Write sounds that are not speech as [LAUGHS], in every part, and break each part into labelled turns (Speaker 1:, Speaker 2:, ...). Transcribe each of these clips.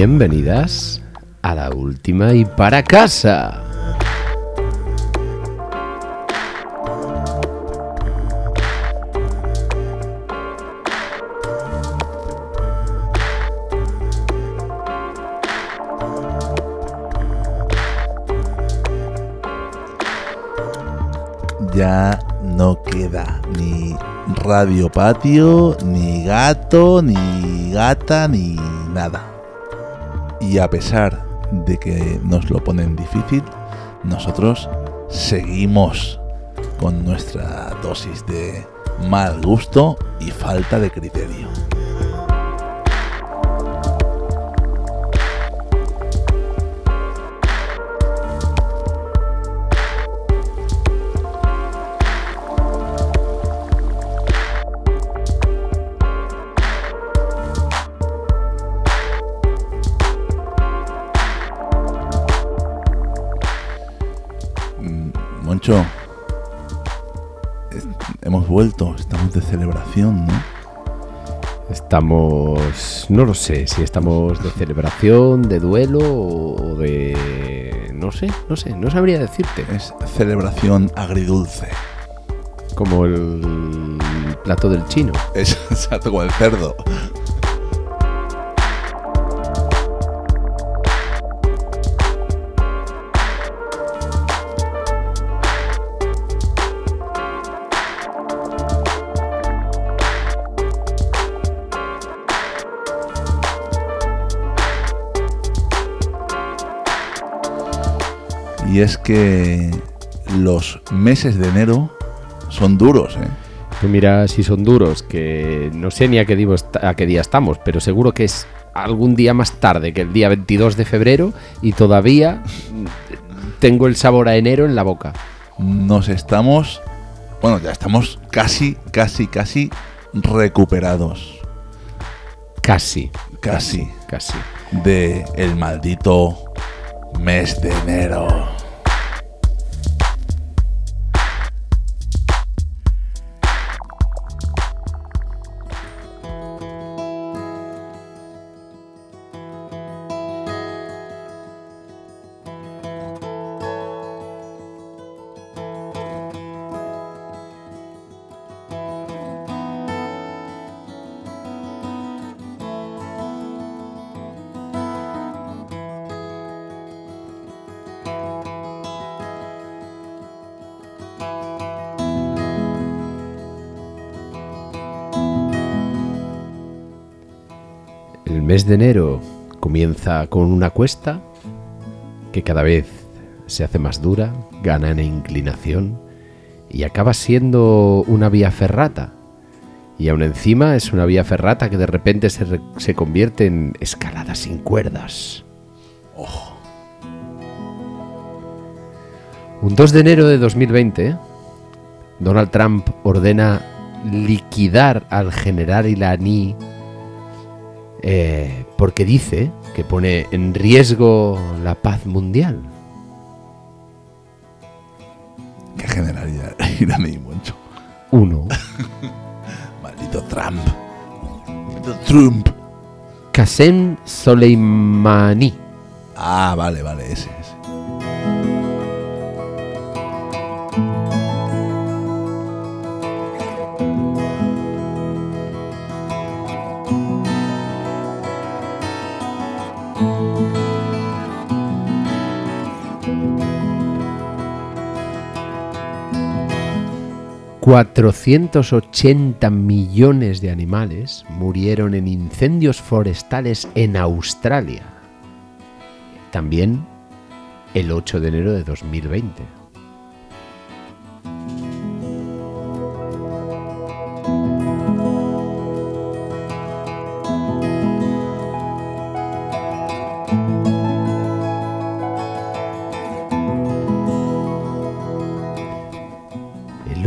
Speaker 1: Bienvenidas a la última y para casa.
Speaker 2: Ya no queda ni radio patio, ni gato, ni gata, ni nada. Y a pesar de que nos lo ponen difícil, nosotros seguimos con nuestra dosis de mal gusto y falta de criterio. Celebración, ¿no?
Speaker 1: Estamos, no lo sé, si estamos de celebración, de duelo o de... No sé, no sé, no sabría decirte.
Speaker 2: Es celebración agridulce.
Speaker 1: Como el plato del chino.
Speaker 2: Es [LAUGHS] exacto como el cerdo. Y es que los meses de enero son duros, ¿eh?
Speaker 1: Tú mira si son duros, que no sé ni a qué, digo a qué día estamos, pero seguro que es algún día más tarde que el día 22 de febrero y todavía tengo el sabor a enero en la boca.
Speaker 2: nos estamos, bueno, ya estamos casi, casi, casi recuperados
Speaker 1: Casi.
Speaker 2: Casi.
Speaker 1: Casi.
Speaker 2: de el maldito mes de enero.
Speaker 1: De enero comienza con una cuesta que cada vez se hace más dura, gana en inclinación y acaba siendo una vía ferrata. Y aún encima es una vía ferrata que de repente se, se convierte en escalada sin cuerdas. Un 2 de enero de 2020, Donald Trump ordena liquidar al general iraní eh, porque dice que pone en riesgo la paz mundial.
Speaker 2: Qué generalidad [LAUGHS] iraní, Moncho.
Speaker 1: Uno, [LAUGHS]
Speaker 2: Maldito Trump. Maldito Trump.
Speaker 1: Qasem Soleimani.
Speaker 2: Ah, vale, vale, ese,
Speaker 1: 480 millones de animales murieron en incendios forestales en Australia. También el 8 de enero de 2020.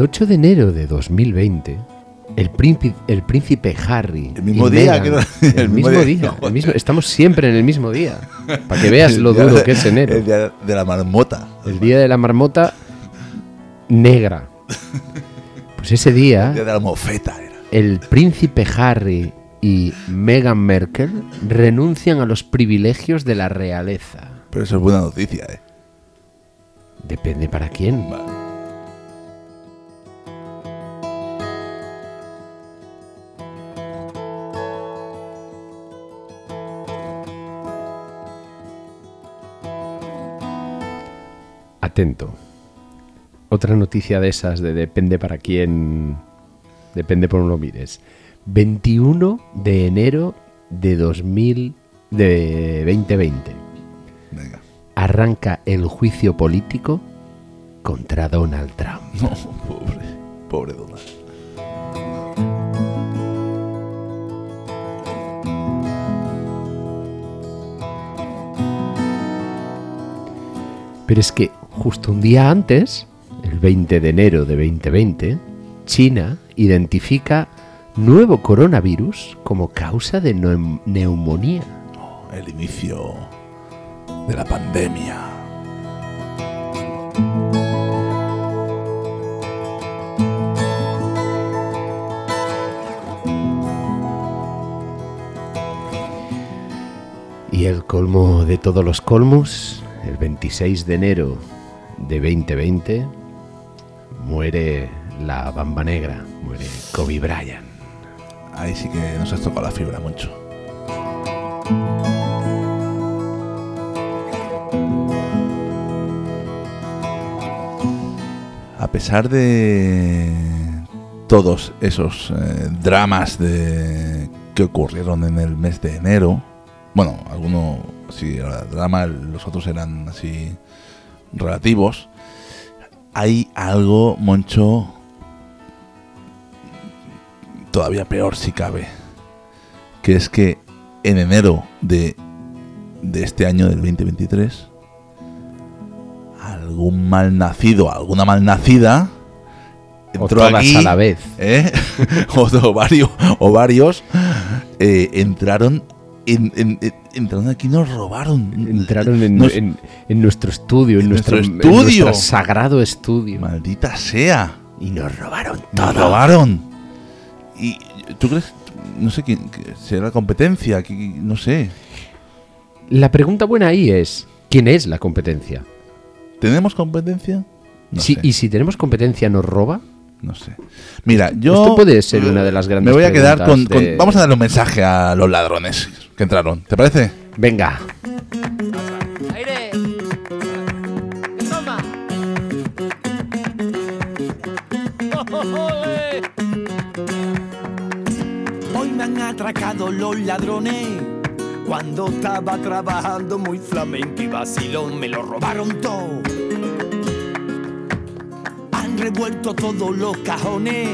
Speaker 1: 8 de enero de 2020, el príncipe, el príncipe Harry.
Speaker 2: El mismo
Speaker 1: y
Speaker 2: día
Speaker 1: Meghan-
Speaker 2: que no-
Speaker 1: el,
Speaker 2: el
Speaker 1: mismo, día.
Speaker 2: día.
Speaker 1: el mismo- estamos siempre en el mismo día. Para que veas lo
Speaker 2: El
Speaker 1: duro
Speaker 2: de-
Speaker 1: que es enero.
Speaker 2: El día de la marmota.
Speaker 1: El día de la marmota negra. Pues ese
Speaker 2: El día
Speaker 1: día,
Speaker 2: de la mofeta era.
Speaker 1: el príncipe Harry y Meghan Merkel renuncian a los privilegios de la realeza.
Speaker 2: Pero eso es buena noticia, ¿eh?
Speaker 1: Depende para quién.
Speaker 2: Vale.
Speaker 1: Atento. Otra noticia de esas de depende para quién, depende por uno mires. 21 de enero de 2000 de 2020
Speaker 2: Venga.
Speaker 1: arranca el juicio político contra Donald Trump.
Speaker 2: No, pobre, pobre Donald.
Speaker 1: Pero es que justo un día antes, el 20 de enero de 2020, China identifica nuevo coronavirus como causa de neum- neumonía.
Speaker 2: El inicio de la pandemia.
Speaker 1: Y el colmo de todos los colmos, el 26 de enero de 2020, muere la bamba negra, muere Kobe Bryant.
Speaker 2: Ahí sí que nos has tocado la fibra mucho. A pesar de todos esos eh, dramas de, que ocurrieron en el mes de enero, bueno, algunos sí era drama, los otros eran así relativos, hay algo, Moncho, todavía peor si cabe, que es que en enero de, de este año del 2023, algún malnacido, alguna malnacida,
Speaker 1: O
Speaker 2: entró
Speaker 1: todas
Speaker 2: aquí,
Speaker 1: a la vez. [LAUGHS]
Speaker 2: ¿eh? o, o varios, o varios eh, entraron, en, en- en- entraron aquí y nos robaron.
Speaker 1: Entraron en,
Speaker 2: Nos-
Speaker 1: en- en nuestro estudio, en,
Speaker 2: en
Speaker 1: nuestro,
Speaker 2: estudio.
Speaker 1: nuestro sagrado estudio.
Speaker 2: Maldita sea.
Speaker 1: Y nos robaron
Speaker 2: Nos
Speaker 1: todo.
Speaker 2: robaron. ¿Y tú crees? No sé quién será la competencia, que, no sé.
Speaker 1: La pregunta buena ahí es, ¿quién es la competencia?
Speaker 2: ¿Tenemos competencia? No
Speaker 1: Si-
Speaker 2: sé.
Speaker 1: Y si tenemos competencia, ¿nos roba?
Speaker 2: No sé. Mira, yo.
Speaker 1: Esto puede ser una de las grandes
Speaker 2: Me voy a quedar con,
Speaker 1: preguntas de-
Speaker 2: con- Vamos a darle un mensaje a los ladrones que entraron. ¿Te parece?
Speaker 1: Venga,
Speaker 3: ¡Aire! ¡Toma!
Speaker 4: Hoy me han atracado los ladrones. Cuando estaba trabajando muy flamenco y vacilón, me lo robaron todo. Revuelto todos los cajones.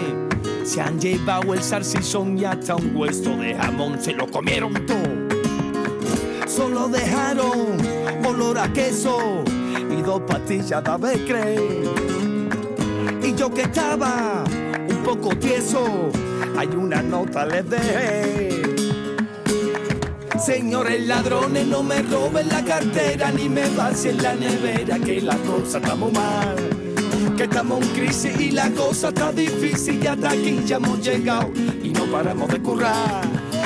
Speaker 4: Se han llevado el salsizón y hasta un hueso de jamón. Se lo comieron todo. Solo dejaron olor a queso y dos pastillas de avecre. Y yo que estaba un poco tieso, hay una nota les dejé. Señores ladrones, no me roben la cartera ni me vacíen la nevera, que la cosa está muy mal. Que estamos en crisis y la cosa está difícil y hasta aquí ya hemos llegado y no paramos de currar.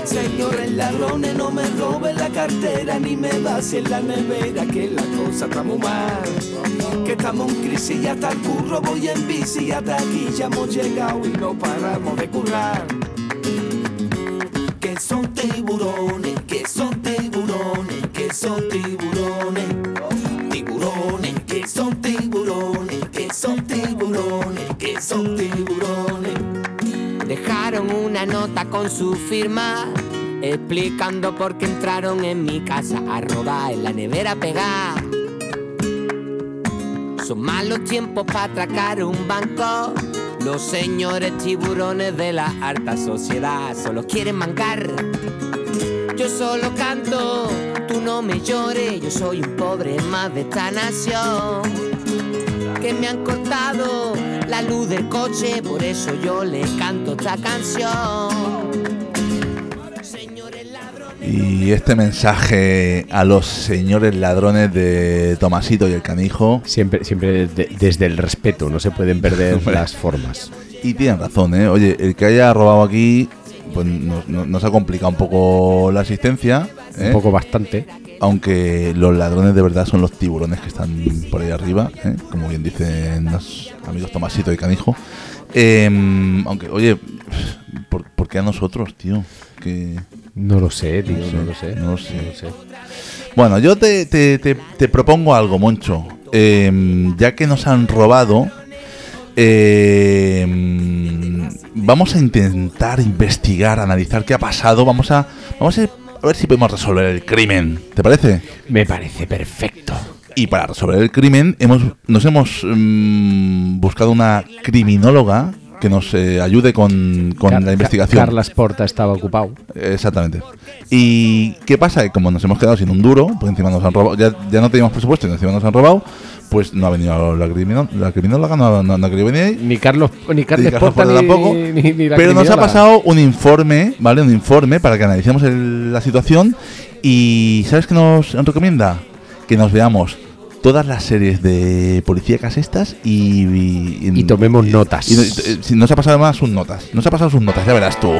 Speaker 4: Señores ladrones, no me roben la cartera ni me vacíen la nevera, que la cosa está muy mal. Que estamos en crisis y hasta el curro voy en bici y hasta aquí ya hemos llegado y no paramos de currar que son tiburones,
Speaker 3: nota con su firma explicando por qué entraron en mi casa a robar en la nevera pegar. Son malos tiempos para atracar un banco. Los señores tiburones de la alta sociedad solo quieren mancar. Yo solo canto, tú no me llores, yo soy un pobre más de esta nación que me han cortado la luz del coche, por eso yo le canto esta canción.
Speaker 2: Y este mensaje a los señores ladrones de Tomasito y el canijo.
Speaker 1: siempre, siempre de- desde el respeto, no se pueden perder [LAUGHS] las formas.
Speaker 2: Y tienen razón, ¿eh? Oye, el que haya robado aquí, pues nos, nos- nos ha complicado un poco la asistencia. ¿eh?
Speaker 1: Un poco bastante.
Speaker 2: Aunque los ladrones de verdad son los tiburones que están por ahí arriba, ¿eh? como bien dicen los amigos Tomasito y Canijo. Em, aunque, oye, ¿por, por qué a nosotros, tío? Que...
Speaker 1: No lo sé, tío,
Speaker 2: No sé,
Speaker 1: lo sé.
Speaker 2: no lo sé. Bueno, yo te, te- te- te propongo algo, Moncho. Em, ya que nos han robado, em, vamos a intentar investigar, analizar qué ha pasado. Vamos a, vamos a ver si podemos resolver el crimen. ¿Te parece?
Speaker 1: Me parece perfecto.
Speaker 2: Y para resolver el crimen hemos, nos hemos mm, buscado una criminóloga que nos eh, ayude con, con
Speaker 1: Car-
Speaker 2: la investigación.
Speaker 1: Carlas Porta estaba ocupado.
Speaker 2: Exactamente. ¿Y qué pasa? Que como nos hemos quedado sin un duro, porque encima nos han robado, ya, ya no teníamos presupuesto y encima nos han robado, pues no ha venido la, la criminóloga, no, ha- no- no ha querido venir.
Speaker 1: Ni Carlos ni Carles
Speaker 2: Carlos
Speaker 1: Porta
Speaker 2: Porta
Speaker 1: ni,
Speaker 2: tampoco.
Speaker 1: ni- ni la
Speaker 2: Pero nos ha pasado un informe, ¿vale? Un informe para que analicemos el- la situación. Y ¿sabes qué nos recomienda? Que nos veamos todas las series de policíacas estas y... Y,
Speaker 1: Y tomemos notas.
Speaker 2: y- y- si nos ha pasado además sus notas. Nos ha pasado sus notas, ya verás tú.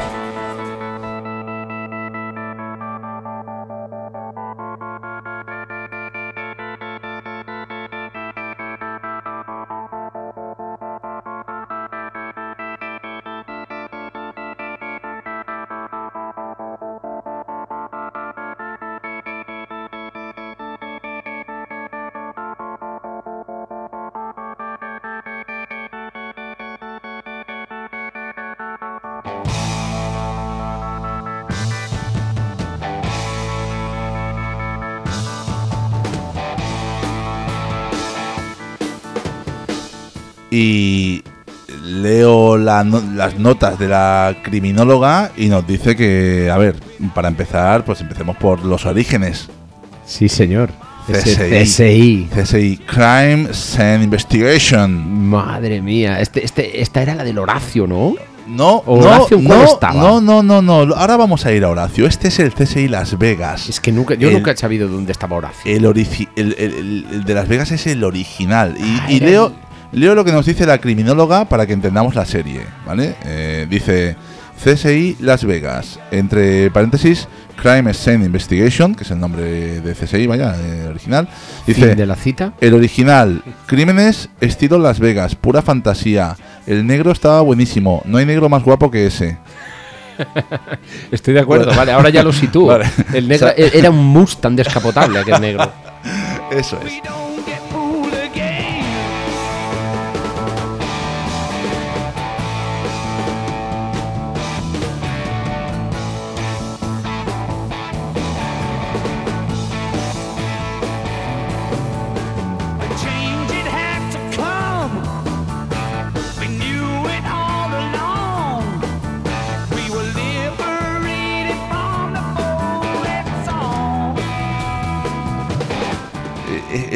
Speaker 2: Y leo la no- las notas de la criminóloga y nos dice que, a ver, para empezar, pues empecemos por los orígenes.
Speaker 1: Sí, señor.
Speaker 2: CSI.
Speaker 1: CSI.
Speaker 2: CSI, Crime Scene Investigation.
Speaker 1: Madre mía. Este, este, esta era la del Horacio, ¿no?
Speaker 2: No,
Speaker 1: Horacio,
Speaker 2: no,
Speaker 1: ¿cuál
Speaker 2: no,
Speaker 1: estaba?
Speaker 2: no, no, no, no. Ahora vamos a ir a Horacio. Este es el CSI Las Vegas.
Speaker 1: Es que nunca, yo
Speaker 2: El-
Speaker 1: nunca he sabido dónde estaba Horacio.
Speaker 2: El, de Las Vegas es el original. Y,
Speaker 1: Ah,
Speaker 2: y leo, leo lo que nos dice la criminóloga para que entendamos la serie, ¿vale? Eh, dice CSI Las Vegas, entre paréntesis, Crime Scene Investigation, que es el nombre de CSI, vaya, eh, original. Dice,
Speaker 1: Fin de la cita.
Speaker 2: el original, crímenes estilo Las Vegas, pura fantasía. El negro estaba buenísimo, no hay negro más guapo que ese. [LAUGHS]
Speaker 1: Estoy de acuerdo, vale, ahora ya lo sitúo. [LAUGHS]
Speaker 2: Vale.
Speaker 1: El negro
Speaker 2: O sea-
Speaker 1: era un Mustang descapotable aquel negro. [LAUGHS]
Speaker 2: Eso es.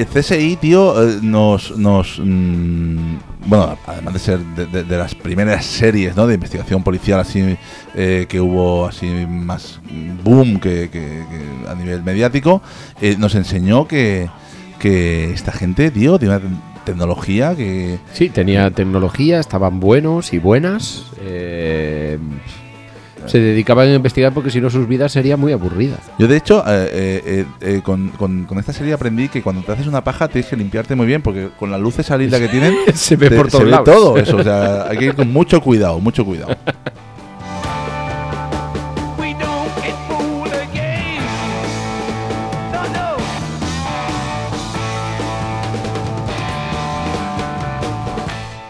Speaker 2: CSI, tío, eh, nos. nos mm, bueno, además de ser de, las primeras series ¿no? de investigación policial así eh, que hubo así más boom que, a nivel mediático, eh, nos enseñó que, que esta gente, tío, tiene una te- tecnología que.
Speaker 1: Sí, tenía tecnología, estaban buenos y buenas. eh, se dedicaban a investigar porque si no sus vidas serían muy aburridas.
Speaker 2: Yo, de hecho, eh, eh, eh, con, con- con esta serie aprendí que cuando te haces una paja tienes que limpiarte muy bien porque con la luz salida que tienen. [LAUGHS]
Speaker 1: Se ve
Speaker 2: te-
Speaker 1: por todos
Speaker 2: se ve
Speaker 1: lados.
Speaker 2: todo eso, o sea, [LAUGHS] hay que ir con mucho cuidado, mucho cuidado.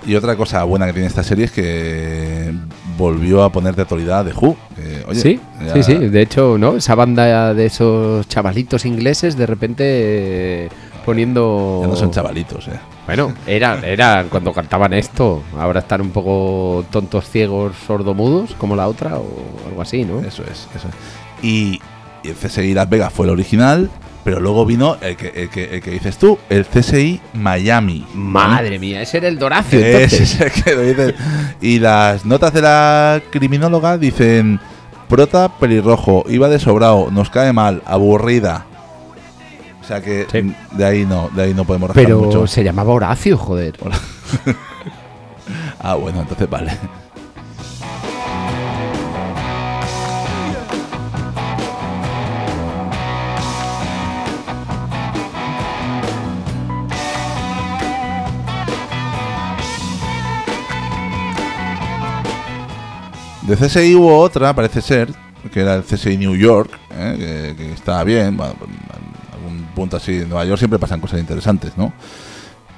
Speaker 2: Y otra cosa buena que tiene esta serie es que volvió a poner de actualidad de Who. oye,
Speaker 1: sí,
Speaker 2: ya-
Speaker 1: sí, sí. De hecho, ¿no? Esa banda de esos chavalitos ingleses de repente poniendo.
Speaker 2: ya no son chavalitos, eh.
Speaker 1: Bueno, [LAUGHS] era, era cuando cantaban esto. Ahora están un poco tontos, ciegos, sordomudos, como la otra, o algo así, ¿no?
Speaker 2: Eso es, eso es. Y, y CSI Las Vegas fue el original, pero luego vino el que, el que, el que dices tú, el CSI Miami.
Speaker 1: Madre mía, ese era el Doracio,
Speaker 2: Ese
Speaker 1: entonces.
Speaker 2: es el que lo dices. Y las notas de la criminóloga dicen: Prota pelirrojo, iba de sobrado, nos cae mal, aburrida. O sea que
Speaker 1: Sí.
Speaker 2: de ahí no, de ahí no podemos
Speaker 1: Pero
Speaker 2: mucho.
Speaker 1: se llamaba Horacio, joder. [LAUGHS]
Speaker 2: Ah, bueno, entonces vale. De CSI hubo otra, parece ser, que era el CSI New York, ¿eh? que, que estaba bien. Bueno, en algún punto así, en Nueva York siempre pasan cosas interesantes, ¿no?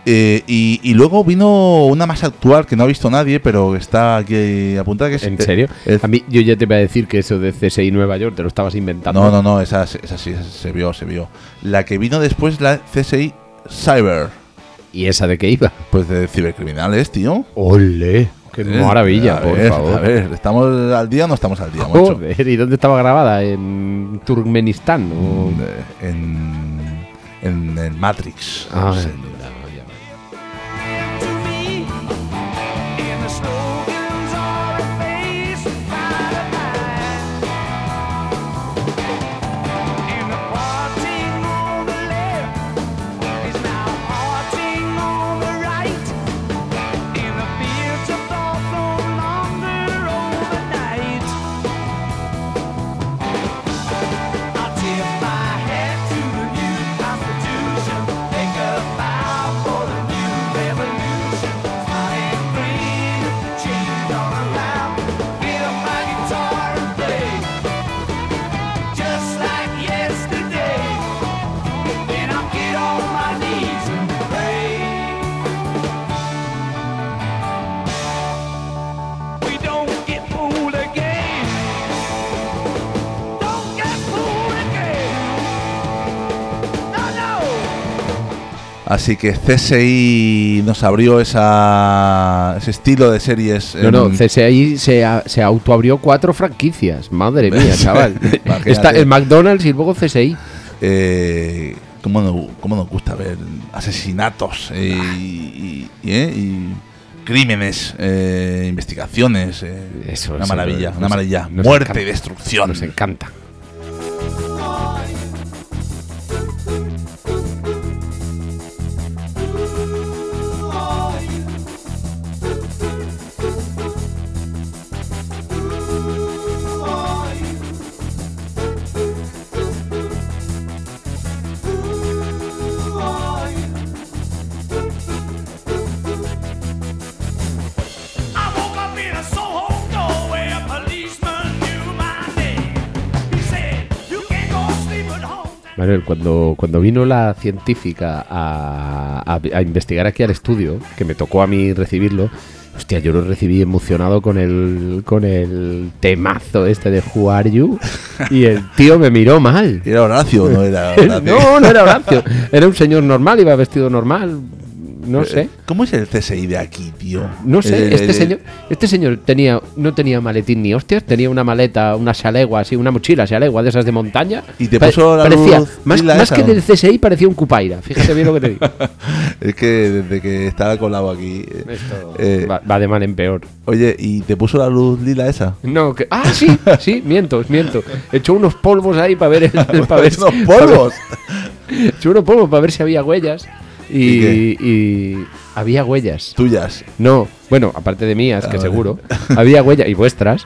Speaker 2: Eh, y, y luego vino una más actual que no ha visto nadie, pero está aquí apuntada. Que es,
Speaker 1: ¿En serio? A mí, yo ya te iba a decir que eso de CSI Nueva York te lo estabas inventando.
Speaker 2: no, no, no, esa, esa sí, esa se vio, se vio. La que vino después, la CSI Cyber,
Speaker 1: ¿Y esa de qué iba?
Speaker 2: pues de cibercriminales, tío.
Speaker 1: ¡Ole! ¡Qué
Speaker 2: Eh,
Speaker 1: maravilla,
Speaker 2: a
Speaker 1: por
Speaker 2: ver,
Speaker 1: favor!
Speaker 2: A ver, ¿estamos al día o no estamos al día, macho?
Speaker 1: Joder, ¿y dónde estaba grabada? ¿En Turkmenistán? o-
Speaker 2: En, en, en Matrix.
Speaker 1: Ah, no.
Speaker 2: Así que CSI nos abrió esa, ese estilo de series.
Speaker 1: No, no, CSI se, autoabrió cuatro franquicias. Madre [LAUGHS] mía, chaval. Está el McDonald's y luego CSI.
Speaker 2: eh, ¿cómo, no- cómo nos gusta ver asesinatos eh, y, y- y, eh, y crímenes, eh, investigaciones? eh,
Speaker 1: Eso,
Speaker 2: una maravilla,
Speaker 1: nos-
Speaker 2: una maravilla.
Speaker 1: nos
Speaker 2: Muerte
Speaker 1: encanta.
Speaker 2: y destrucción.
Speaker 1: Nos encanta. Manuel, cuando, cuando vino la científica a, a- a investigar aquí al estudio, que me tocó a mí recibirlo, hostia, yo lo recibí emocionado con el, con el temazo este de Who Are You, [LAUGHS] y el tío me miró mal.
Speaker 2: ¿Era Horacio no era [LAUGHS] Horacio?
Speaker 1: No, no era Horacio, era un señor normal, iba vestido normal, no sé.
Speaker 2: ¿Cómo es el CSI de aquí, tío?
Speaker 1: No sé, este señor, este señor tenía, no tenía maletín ni hostias, tenía una maleta, una chalegua, así, una mochila chalegua de esas de montaña.
Speaker 2: Y te puso la
Speaker 1: parecía,
Speaker 2: luz
Speaker 1: más, más
Speaker 2: esa,
Speaker 1: que del CSI parecía un cupaira, fíjate bien lo que te digo. [LAUGHS]
Speaker 2: Es que desde que estaba colado aquí. eh,
Speaker 1: Esto
Speaker 2: eh,
Speaker 1: va, va de mal en peor.
Speaker 2: Oye, ¿y te puso la luz lila esa?
Speaker 1: No, que, ah, sí, sí, miento, miento. Echó unos polvos ahí para ver, el, [LAUGHS] para ver
Speaker 2: ¡Unos polvos! [LAUGHS]
Speaker 1: Echó unos polvos para ver si había huellas.
Speaker 2: ¿Y
Speaker 1: Y, y había huellas.
Speaker 2: Tuyas.
Speaker 1: No, bueno, aparte de mías,
Speaker 2: Ah,
Speaker 1: que
Speaker 2: vale.
Speaker 1: seguro, [LAUGHS] había huellas, y vuestras,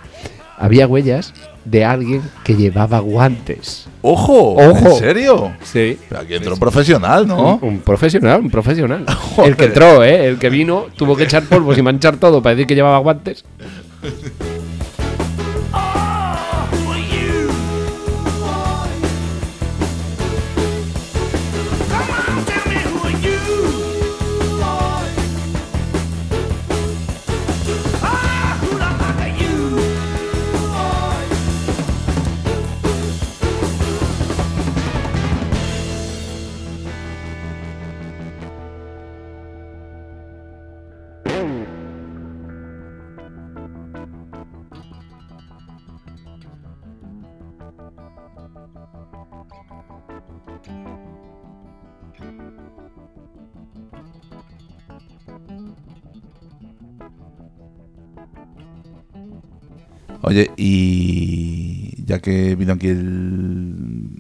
Speaker 1: había huellas de alguien que llevaba guantes.
Speaker 2: ¡Ojo!
Speaker 1: ¡Ojo!
Speaker 2: ¿En serio?
Speaker 1: Sí.
Speaker 2: Pero aquí entró un profesional, ¿no?
Speaker 1: Un, un profesional, un profesional. [LAUGHS]
Speaker 2: Joder.
Speaker 1: El que entró, ¿eh? El que vino, tuvo que echar polvos y manchar todo para decir que llevaba guantes. [LAUGHS]
Speaker 2: Oye, y ya que vino aquí el,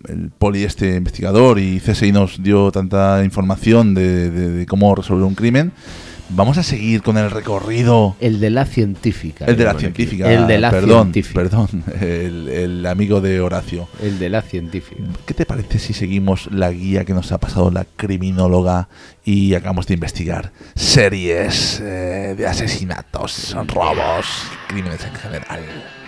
Speaker 2: el poli este investigador y CSI nos dio tanta información de, de- de cómo resolver un crimen, Vamos a seguir con el recorrido.
Speaker 1: El de la científica.
Speaker 2: El de la científica.
Speaker 1: El de la
Speaker 2: perdón,
Speaker 1: científica.
Speaker 2: Perdón, el, el amigo de Horacio.
Speaker 1: El de la científica.
Speaker 2: ¿Qué te parece si seguimos la guía que nos ha pasado la criminóloga y acabamos de investigar series eh, de asesinatos, robos, crímenes en general?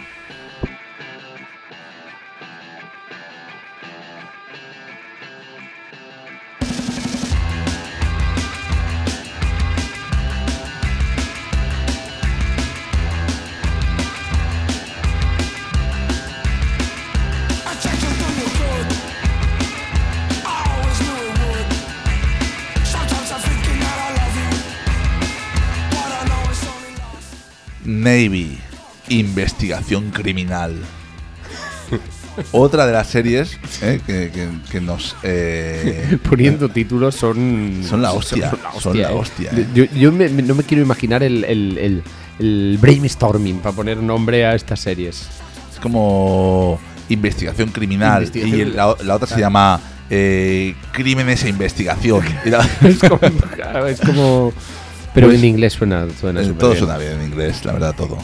Speaker 2: Navy, investigación criminal. Otra de las series eh, que, que- que nos... eh, [LAUGHS]
Speaker 1: Poniendo títulos son.
Speaker 2: Son la hostia, son la
Speaker 1: ¿eh?
Speaker 2: hostia, ¿eh?
Speaker 1: Yo, yo me- me- no me quiero imaginar el, el, el- el brainstorming para poner nombre a estas series.
Speaker 2: Es como investigación criminal.
Speaker 1: Investigación
Speaker 2: y la, la otra se llama eh, Crímenes e Investigación. [LAUGHS]
Speaker 1: Es como. [LAUGHS] es como- pero
Speaker 2: Pues-
Speaker 1: en inglés suena, suena
Speaker 2: eh, todo
Speaker 1: bien.
Speaker 2: suena bien en inglés, la verdad, todo.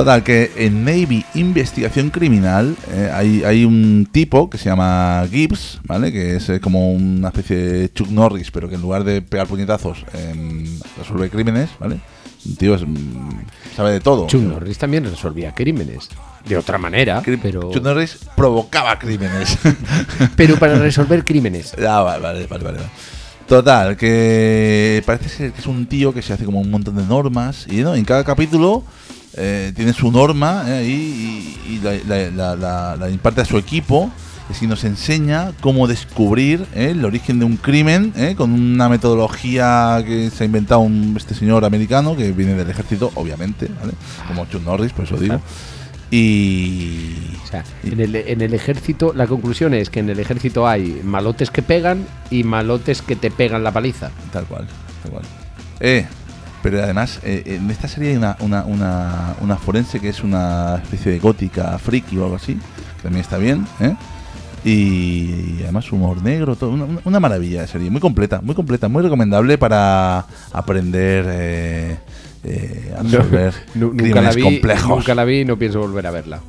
Speaker 2: Total, que en Navy Investigación Criminal eh, hay, hay un tipo que se llama Gibbs, ¿vale? Que es eh, como una especie de Chuck Norris, pero que en lugar de pegar puñetazos em, resuelve crímenes, ¿vale? Un tío es, mm, sabe de todo.
Speaker 1: Chuck Norris también resolvía crímenes. De otra manera,
Speaker 2: Cri-
Speaker 1: pero,
Speaker 2: Chuck Norris provocaba crímenes. [LAUGHS]
Speaker 1: pero para resolver crímenes. [LAUGHS]
Speaker 2: Ah, vale, vale, vale, vale. Total, que parece ser que es un tío que se hace como un montón de normas y ¿no? en cada capítulo eh, tiene su norma eh, y, y la, la- la- la- la imparte a su equipo y nos enseña cómo descubrir eh, el origen de un crimen eh, con una metodología que se ha inventado un, este señor americano que viene del ejército, obviamente, ¿vale? como Chuck Norris, por eso digo. Y...
Speaker 1: O sea, en el, en el ejército, la conclusión es que en el ejército hay malotes que pegan y malotes que te pegan la paliza.
Speaker 2: Tal cual, tal cual. Eh, pero además, eh, en esta serie hay una, una, una, una forense que es una especie de gótica friki o algo así, que también está bien, ¿eh? Y, además humor negro, todo, una, una- maravilla de serie, muy completa, muy completa, muy recomendable para aprender eh, eh, a resolver
Speaker 1: Nu- nunca,
Speaker 2: crímenes
Speaker 1: la vi,
Speaker 2: complejos.
Speaker 1: nunca la vi y no pienso volver a verla.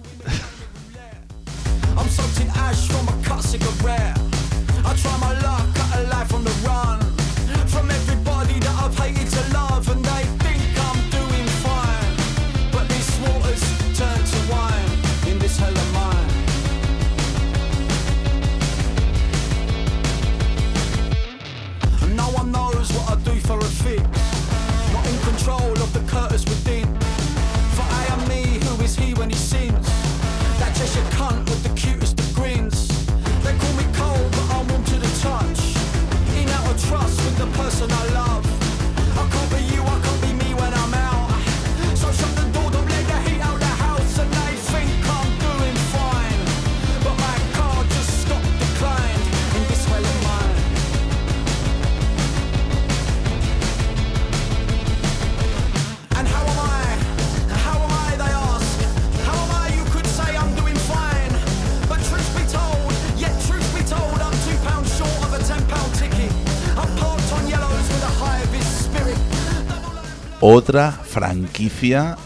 Speaker 2: Otra franquicia,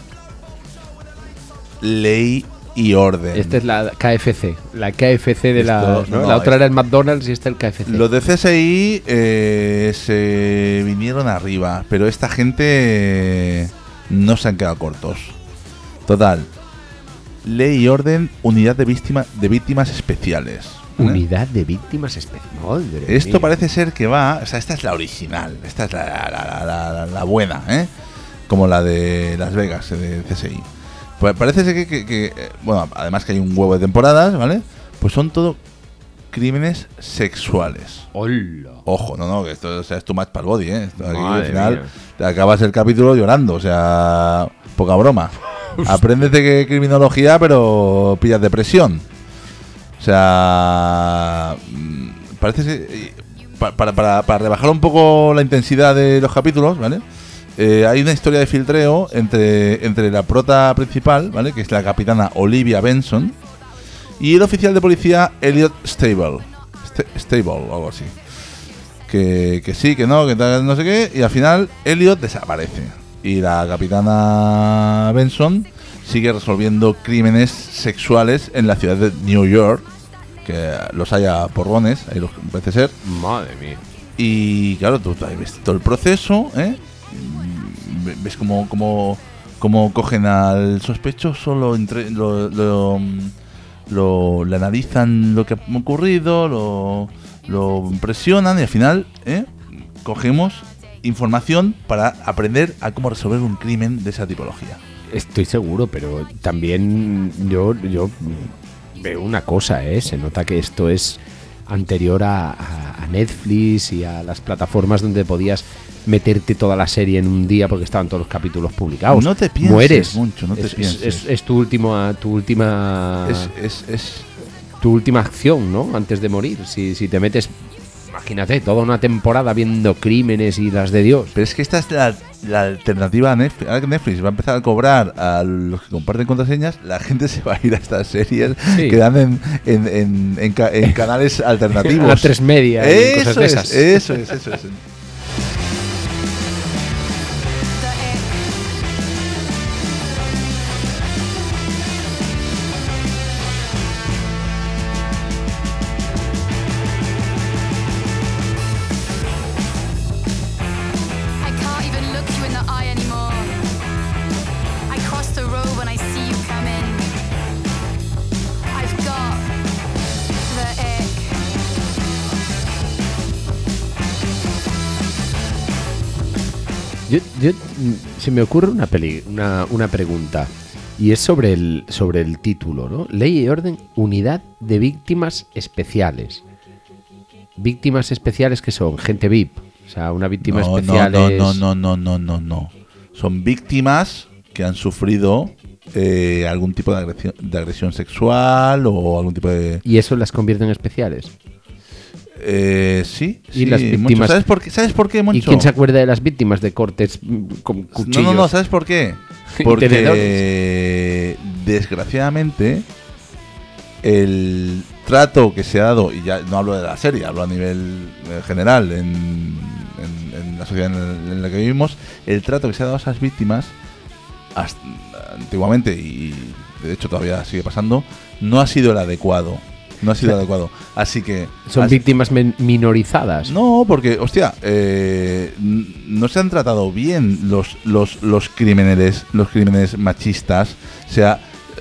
Speaker 2: ley y orden.
Speaker 1: Esta es la KFC, la KFC de la.
Speaker 2: Esto-
Speaker 1: ¿no?
Speaker 2: no,
Speaker 1: la otra
Speaker 2: es-
Speaker 1: era el McDonald's y esta el KFC.
Speaker 2: Los de CSI eh, se vinieron arriba, pero esta gente no se han quedado cortos. Total. Ley y orden, unidad de, víctima- de víctimas especiales. ¿vale?
Speaker 1: Unidad de víctimas especiales.
Speaker 2: Esto
Speaker 1: mía.
Speaker 2: parece ser que va. O sea, esta es la original. Esta es la- la- la- la buena, ¿eh? Como la de Las Vegas, eh, de CSI. Pues parece ser que, que- que, eh, Bueno, además que hay un huevo de temporadas, ¿vale? Pues son todo crímenes sexuales.
Speaker 1: ¡Hola!
Speaker 2: Ojo, no, no, que esto o sea, es too much para el body, ¿eh? Esto aquí, al final
Speaker 1: mía.
Speaker 2: te acabas el capítulo llorando, o sea, poca broma. [LAUGHS] Apréndete que criminología, pero pillas depresión. O sea, mm, parece ser- pa- para, para, para rebajar un poco la intensidad de los capítulos, ¿vale? Eh, hay una historia de filtreo entre, entre la prota principal, ¿vale? Que es la capitana Olivia Benson y el oficial de policía Elliot Stable. Sta- Stable o algo así. Que, que sí, que no, que tal, no sé qué. Y al final Elliot desaparece. Y la capitana Benson sigue resolviendo crímenes sexuales en la ciudad de New York. Que los haya porrones, ahí los parece ser.
Speaker 1: Madre mía.
Speaker 2: Y claro, tú ahí ves todo el proceso, ¿eh? Ve- Ves cómo, cómo, cómo cogen al sospechoso, lo, entre- lo, lo, analizan lo que ha ocurrido, lo, lo presionan y al final, ¿eh? Cogemos información para aprender a cómo resolver un crimen de esa tipología.
Speaker 1: Estoy seguro, pero también yo, yo veo una cosa, ¿eh? Se nota que esto es anterior a, a- a Netflix y a las plataformas donde podías meterte toda la serie en un día porque estaban todos los capítulos publicados.
Speaker 2: No te pienses,
Speaker 1: Mueres.
Speaker 2: Moncho, no te
Speaker 1: es, es-
Speaker 2: pienses.
Speaker 1: es- es tu última, tu última,
Speaker 2: Es, es, es,
Speaker 1: tu última acción, ¿no? Antes de morir. Si, si te metes, imagínate, toda una temporada viendo crímenes y las de Dios.
Speaker 2: Pero es que esta es la, la alternativa a Netflix. Que Netflix va a empezar a cobrar a los que comparten contraseñas, la gente [LAUGHS] se va a ir a estas series
Speaker 1: Sí.
Speaker 2: que dan en, en, en, en ca- en canales [LAUGHS] alternativos.
Speaker 1: A tres media y
Speaker 2: Eso
Speaker 1: cosas de
Speaker 2: es,
Speaker 1: esas.
Speaker 2: eso es, eso es.
Speaker 1: Se me ocurre una, peli, una, una pregunta y es sobre el, sobre el título, ¿no? Ley y orden, unidad de víctimas especiales. Víctimas especiales que son gente VIP, o sea, una víctima
Speaker 2: No,
Speaker 1: especial
Speaker 2: no,
Speaker 1: es-
Speaker 2: no, no, no, no, no, no. Son víctimas que han sufrido eh, algún tipo de agresión, de agresión sexual o algún tipo de...
Speaker 1: y eso las convierte en especiales.
Speaker 2: Eh, sí,
Speaker 1: Y
Speaker 2: sí,
Speaker 1: las
Speaker 2: Moncho.
Speaker 1: víctimas-
Speaker 2: ¿Sabes por qué? ¿Sabes por qué, Moncho?
Speaker 1: ¿Y quién se acuerda de las víctimas de cortes con
Speaker 2: No,
Speaker 1: cuchillos?
Speaker 2: no, no, ¿sabes por qué? [LAUGHS] Porque
Speaker 1: tenedores.
Speaker 2: desgraciadamente el trato que se ha dado, y ya no hablo de la serie, hablo a nivel eh, general en, en- en la sociedad en, en la que vivimos, el trato que se ha dado a esas víctimas hasta- antiguamente y de hecho todavía sigue pasando, no ha sido el adecuado. No ha sido adecuado. Así que...
Speaker 1: Son
Speaker 2: así-
Speaker 1: víctimas minorizadas.
Speaker 2: no, porque, hostia, eh, no se han tratado bien los, los, los crímenes, los crímenes machistas. Se ha,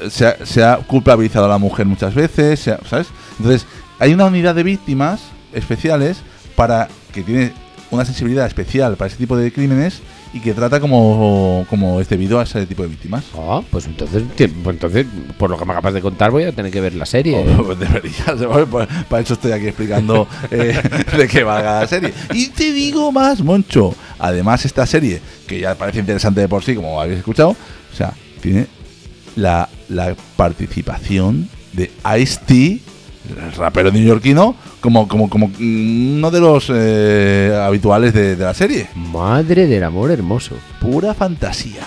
Speaker 2: se, ha, se ha culpabilizado a la mujer muchas veces, se ha- ¿sabes? Entonces, hay una unidad de víctimas especiales para que tiene una sensibilidad especial para ese tipo de crímenes y que trata como, como es debido a ese tipo de víctimas.
Speaker 1: Ah, pues entonces, pues entonces, por lo que me acabas de contar, voy a tener que ver la serie.
Speaker 2: Oh, [LAUGHS] pues deberías. Pues para eso estoy aquí explicando eh, [LAUGHS] de qué va la serie. Y te digo más, Moncho. Además, esta serie, que ya parece interesante de por sí, como habéis escuchado, o sea, tiene la, la participación de Ice-T, el rapero neoyorquino, como, como, como uno de los eh, habituales de, de la serie.
Speaker 1: Madre del amor hermoso.
Speaker 2: Pura fantasía.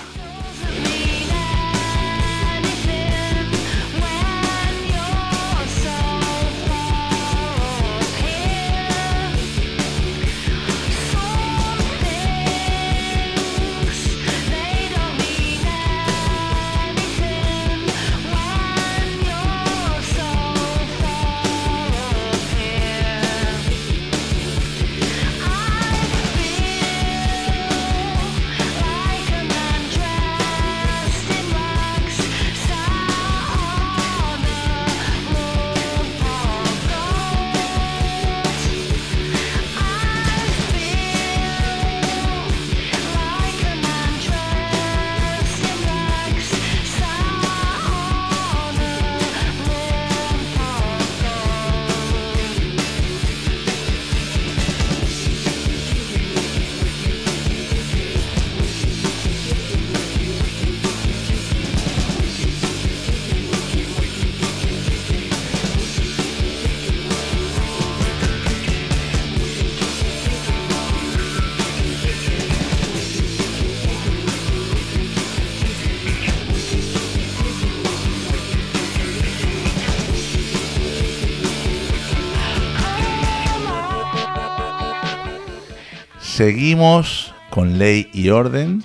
Speaker 2: Seguimos con ley y orden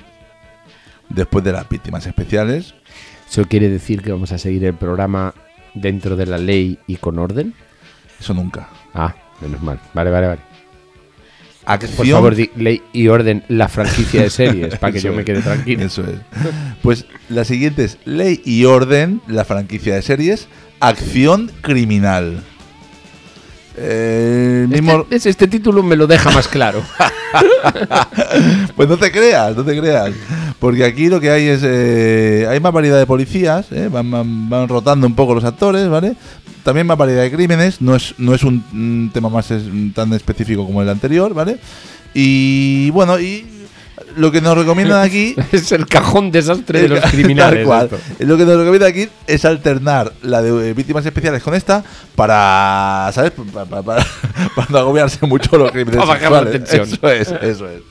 Speaker 2: después de las víctimas especiales.
Speaker 1: ¿Eso quiere decir que vamos a seguir el programa dentro de la ley y con orden?
Speaker 2: Eso nunca.
Speaker 1: Ah, menos mal. Vale, vale, vale. Por favor, di ley y orden la franquicia de series [LAUGHS] para que yo me quede tranquilo.
Speaker 2: Eso es. Pues la siguiente es Ley y Orden, la franquicia de series, Acción Criminal. Eh, mismo,
Speaker 1: Este, es- este título me lo deja más claro. [LAUGHS]
Speaker 2: Pues no te creas, no te creas. Porque aquí lo que hay es. eh, hay más variedad de policías, ¿eh? van, van- van rotando un poco los actores, ¿vale? También más variedad de crímenes, no es, no es un, un tema más es- tan específico como el anterior, ¿vale? Y bueno, y lo que nos recomiendan [LAUGHS] aquí.
Speaker 1: es el cajón desastre de los [LAUGHS] criminales.
Speaker 2: Cual. Lo que nos recomienda aquí es alternar la de eh, víctimas especiales con esta para, ¿sabes? Para, para- para- [LAUGHS] para no agobiarse mucho los crímenes
Speaker 1: Para bajar la tensión.
Speaker 2: Eso es, eso es.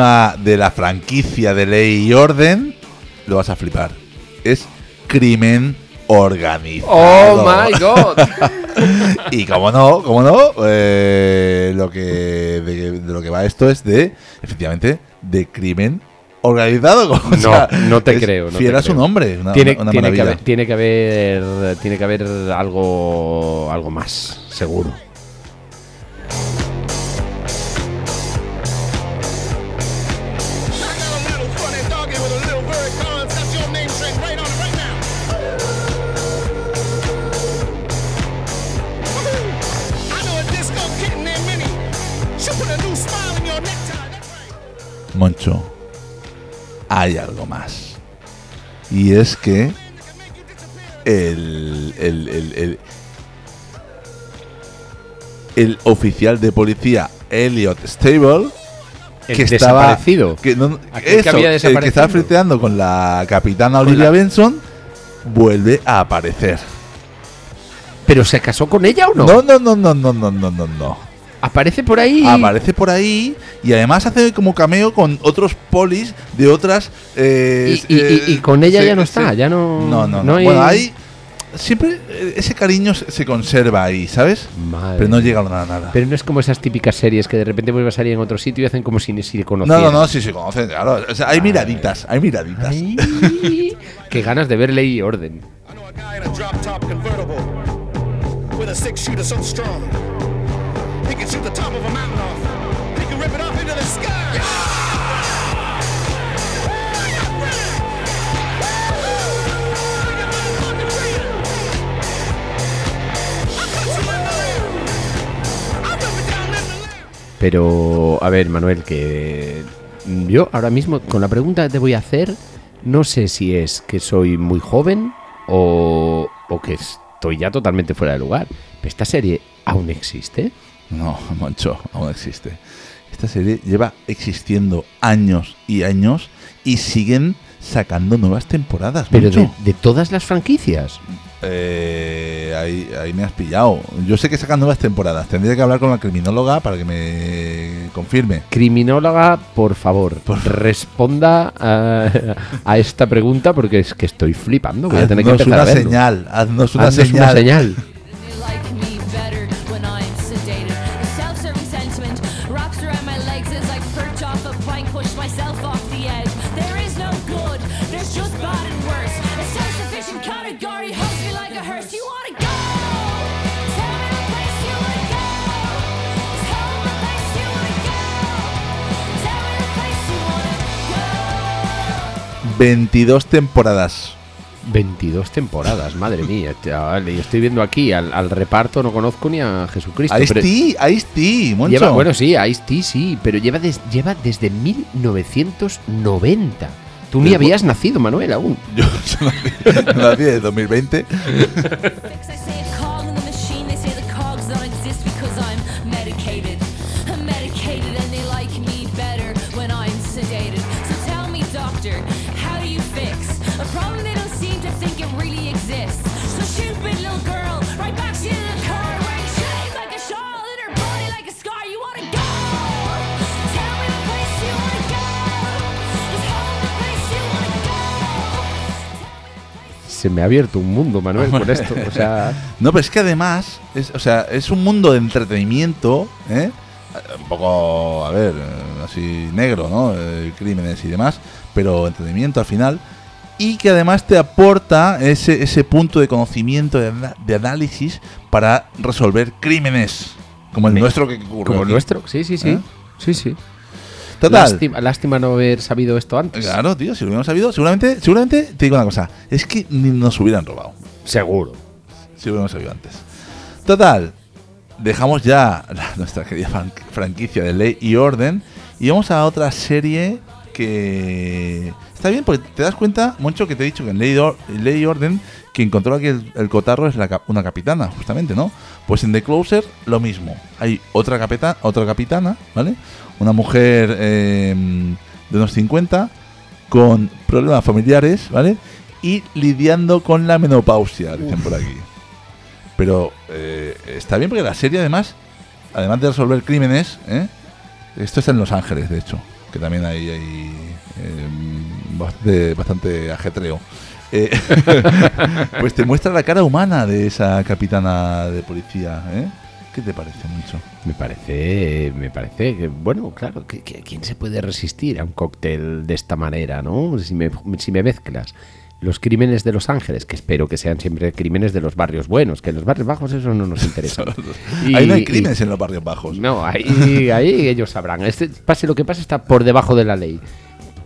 Speaker 2: De la franquicia de ley y orden, lo vas a flipar, es crimen organizado.
Speaker 1: Oh my god. [LAUGHS]
Speaker 2: Y como no, como no, eh, lo que de, de lo que va esto es de, efectivamente, de crimen organizado. [LAUGHS] O
Speaker 1: No,
Speaker 2: sea,
Speaker 1: no te creo, no te
Speaker 2: fiel a su nombre, una,
Speaker 1: tiene,
Speaker 2: una
Speaker 1: tiene que haber, tiene que haber tiene que haber algo algo más, seguro.
Speaker 2: Moncho, hay algo más. Y es que el, el, el, el, el oficial de policía Elliot Stable que estaba
Speaker 1: desaparecido.
Speaker 2: que, no-
Speaker 1: que
Speaker 2: eso,
Speaker 1: había
Speaker 2: el que estaba flirteando con la capitana Olivia
Speaker 1: la-
Speaker 2: Benson vuelve a aparecer.
Speaker 1: ¿Pero se casó con ella o no?
Speaker 2: No, no, no, no, no, no, no, no, no.
Speaker 1: Aparece por ahí.
Speaker 2: Aparece por ahí y además hace como cameo con otros polis de otras. eh,
Speaker 1: Y- y-
Speaker 2: eh,
Speaker 1: y- y con ella
Speaker 2: se-
Speaker 1: ya no
Speaker 2: se-
Speaker 1: está, ya no-
Speaker 2: No, no,
Speaker 1: no
Speaker 2: no.
Speaker 1: hay-
Speaker 2: Bueno, ahí. Siempre eh, ese cariño se se conserva ahí, ¿sabes?
Speaker 1: Madre
Speaker 2: Pero no llega a nada. nada.
Speaker 1: Pero no es como esas típicas series que de repente vuelve a salir en otro sitio y hacen como si ni si le
Speaker 2: No,
Speaker 1: conocieran.
Speaker 2: no, no, sí se conocen, claro. O sea, hay miraditas, hay miraditas.
Speaker 1: Ay, [LAUGHS] qué ganas de ver ley y orden. Pero, a ver, Manuel, que yo ahora mismo con la pregunta que te voy a hacer, no sé si es que soy muy joven o, o que estoy ya totalmente fuera de lugar. ¿Esta serie aún existe?
Speaker 2: No, [LAUGHS] Moncho, aún existe. Esta serie lleva existiendo años y años y siguen sacando nuevas temporadas.
Speaker 1: Pero de, de todas las franquicias.
Speaker 2: Eh, ahí, ahí me has pillado. Yo sé que sacan nuevas temporadas. Tendría que hablar con la criminóloga para que me confirme.
Speaker 1: Criminóloga, por favor, responda a, a esta pregunta porque es que estoy flipando. Voy a tener que
Speaker 2: Haznos una
Speaker 1: a
Speaker 2: señal. Haznos una
Speaker 1: Haznos
Speaker 2: señal.
Speaker 1: una señal. [LAUGHS]
Speaker 2: 22 temporadas.
Speaker 1: 22 temporadas, madre mía, chaval. Y estoy viendo aquí al, al reparto, no conozco ni a Jesucristo.
Speaker 2: Ice-T, Ice-T,
Speaker 1: bueno, sí, Ice-T sí, pero lleva, des- lleva desde 1990. Tú ni habías nacido, Manuel, aún.
Speaker 2: Yo [LAUGHS] nací, nací de 2020. [LAUGHS]
Speaker 1: Se me ha abierto un mundo, Manuel, con [LAUGHS] esto. O sea,
Speaker 2: No, pero es que además, es, o sea, es un mundo de entretenimiento, ¿eh? Un poco, a ver, así negro, ¿no? Eh, crímenes y demás, pero entretenimiento al final. Y que además te aporta ese, ese punto de conocimiento, de, de análisis para resolver crímenes. Como el
Speaker 1: Me-
Speaker 2: nuestro que ocurrió
Speaker 1: como el nuestro. Sí, sí, sí.
Speaker 2: ¿Eh?
Speaker 1: Sí, sí.
Speaker 2: Total.
Speaker 1: Lástima, lástima no haber sabido esto antes.
Speaker 2: Claro, tío, si lo hubiéramos sabido, seguramente, seguramente, te digo una cosa, es que ni nos hubieran robado.
Speaker 1: Seguro.
Speaker 2: Si lo hubiéramos sabido antes. Total, dejamos ya la- nuestra querida fran- franquicia de Ley y Orden y vamos a otra serie que está bien porque te das cuenta, Moncho, que te he dicho que en Ley Or- Ley Orden quien controla aquí el, cotarro es una capitana, justamente, ¿no? Pues en The Closer lo mismo. Hay otra, capeta- otra capitana, ¿vale? Una mujer eh, de unos 50 con problemas familiares, ¿vale? Y lidiando con la menopausia, dicen por aquí. Pero eh, está bien porque la serie además, además de resolver crímenes, ¿eh? esto está en Los Ángeles, de hecho, que también hay, hay eh, bastante, ajetreo. Eh, [LAUGHS] pues te muestra la cara humana de esa capitana de policía. ¿eh? ¿Qué te parece mucho?
Speaker 1: Me parece, me parece que, bueno, claro, que, que- ¿quién se puede resistir a un cóctel de esta manera, no? Si me, si me mezclas los crímenes de Los Ángeles, que espero que sean siempre crímenes de los barrios buenos, que en los barrios bajos eso no nos interesa. [LAUGHS] Y-
Speaker 2: Ahí no hay
Speaker 1: y-
Speaker 2: crímenes en los barrios bajos.
Speaker 1: No, ahí, ahí ellos sabrán. Este, pase lo que pase, está por debajo de la ley.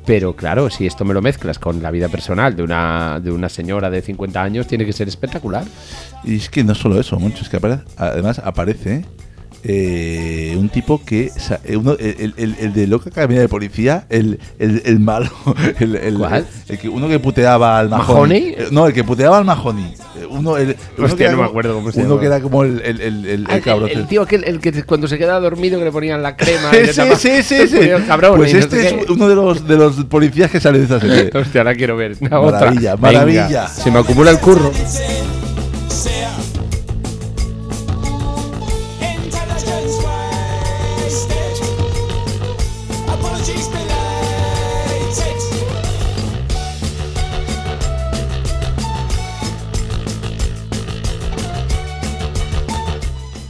Speaker 1: Pero claro, si esto me lo mezclas con la vida personal de una, de una señora de 50 años, tiene que ser espectacular.
Speaker 2: Y es que no solo eso, mucho, es que apare- además aparece eh, un tipo que. sa- eh, uno- el, el- el de Loca Academia de Policía, el, el, el malo. [LAUGHS] El, el-
Speaker 1: ¿Cuál?
Speaker 2: el que, uno que puteaba al Mahoney.
Speaker 1: ¿Mahoney?
Speaker 2: Eh, No, el que puteaba al Mahoney. Eh, Uno, el, uno
Speaker 1: Hostia,
Speaker 2: que era
Speaker 1: no me
Speaker 2: como-
Speaker 1: acuerdo cómo se
Speaker 2: Uno que era como el, el, el, el- el
Speaker 1: Ah, el,
Speaker 2: cabrón.
Speaker 1: el tío aquel, el que cuando se quedaba dormido que le ponían la crema. y
Speaker 2: Sí, sí, sí, sí,
Speaker 1: le
Speaker 2: sí. [LAUGHS]
Speaker 1: cabrón
Speaker 2: Pues
Speaker 1: y no
Speaker 2: este
Speaker 1: sé
Speaker 2: es
Speaker 1: qué.
Speaker 2: uno de los, de los policías que sale de esta serie. [LAUGHS]
Speaker 1: Hostia, ahora quiero ver. Una
Speaker 2: Maravilla,
Speaker 1: otra.
Speaker 2: maravilla.
Speaker 1: Venga, se me acumula el curro.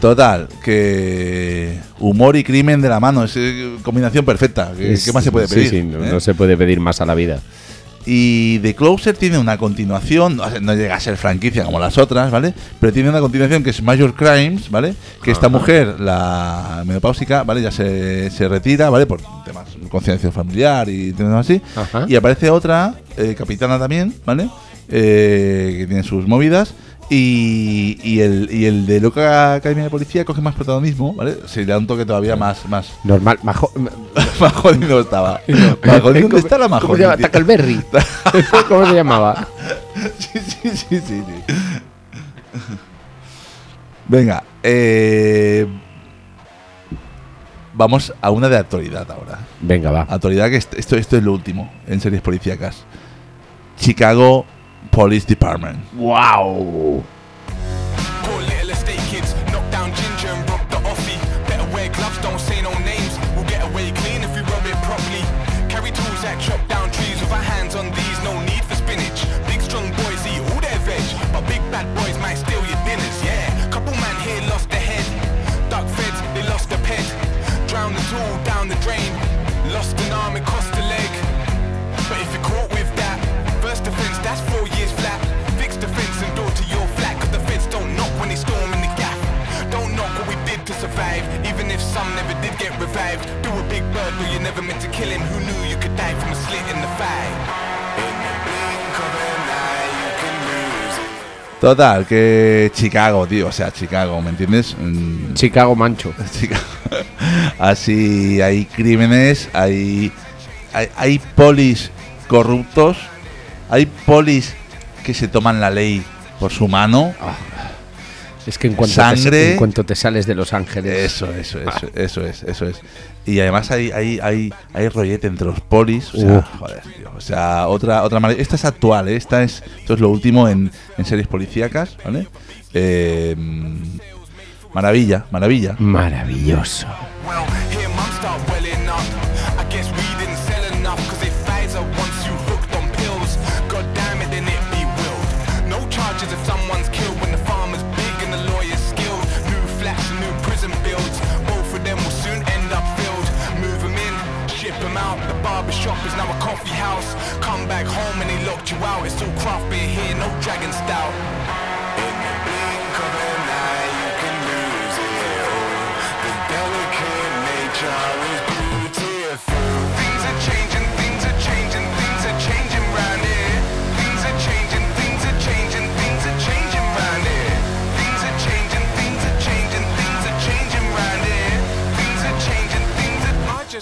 Speaker 2: Total, que humor y crimen de la mano, es eh, combinación perfecta. ¿Qué, más se puede pedir?
Speaker 1: Sí, sí, no,
Speaker 2: eh?
Speaker 1: no se puede pedir más a la vida.
Speaker 2: Y The Closer tiene una continuación, no llega a ser franquicia como las otras, ¿vale? Pero tiene una continuación que es Major Crimes, ¿vale? Que esta mujer, la menopáusica, ¿vale? Ya se, se retira, ¿vale? Por temas de conciencia familiar y temas así.
Speaker 1: Ajá.
Speaker 2: Y aparece otra, eh, capitana también, ¿vale? Eh, que tiene sus movidas. Y, y el, y el de Loca Academia de Policía coge más protagonismo, ¿vale? Se le da un toque todavía más... más
Speaker 1: Normal. Majo, [LAUGHS]
Speaker 2: no estaba. ¿dónde está la
Speaker 1: ¿Cómo
Speaker 2: Mahoney?
Speaker 1: se llama?
Speaker 2: tío?
Speaker 1: Tackleberry. [LAUGHS] [LAUGHS] ¿Cómo se llamaba?
Speaker 2: Sí, sí, sí, sí, sí. Venga, eh, vamos a una de actualidad ahora.
Speaker 1: Venga, va.
Speaker 2: Actualidad que est- esto, esto es lo último en series policíacas. Chicago Police Department.
Speaker 1: ¡Wow!
Speaker 2: Total, que Chicago, tío, o sea, Chicago, ¿me entiendes? Mm,
Speaker 1: Chicago Mancho. [LAUGHS]
Speaker 2: Chicago. Así hay crímenes, hay, hay, hay polis corruptos, hay polis que se toman la ley por su mano.
Speaker 1: Es que en cuanto,
Speaker 2: Sangre.
Speaker 1: Te, en cuanto te sales de Los Ángeles.
Speaker 2: Eso, eso, eso, eso es, eso es. Y además hay, hay, hay, hay rollete entre los polis. O sea,
Speaker 1: Uf.
Speaker 2: joder, tío. O sea, otra, otra manera. Esta es actual, ¿eh? Esta es, esto es lo último en, en series policíacas, ¿vale? Eh, maravilla, maravilla.
Speaker 1: Maravilloso.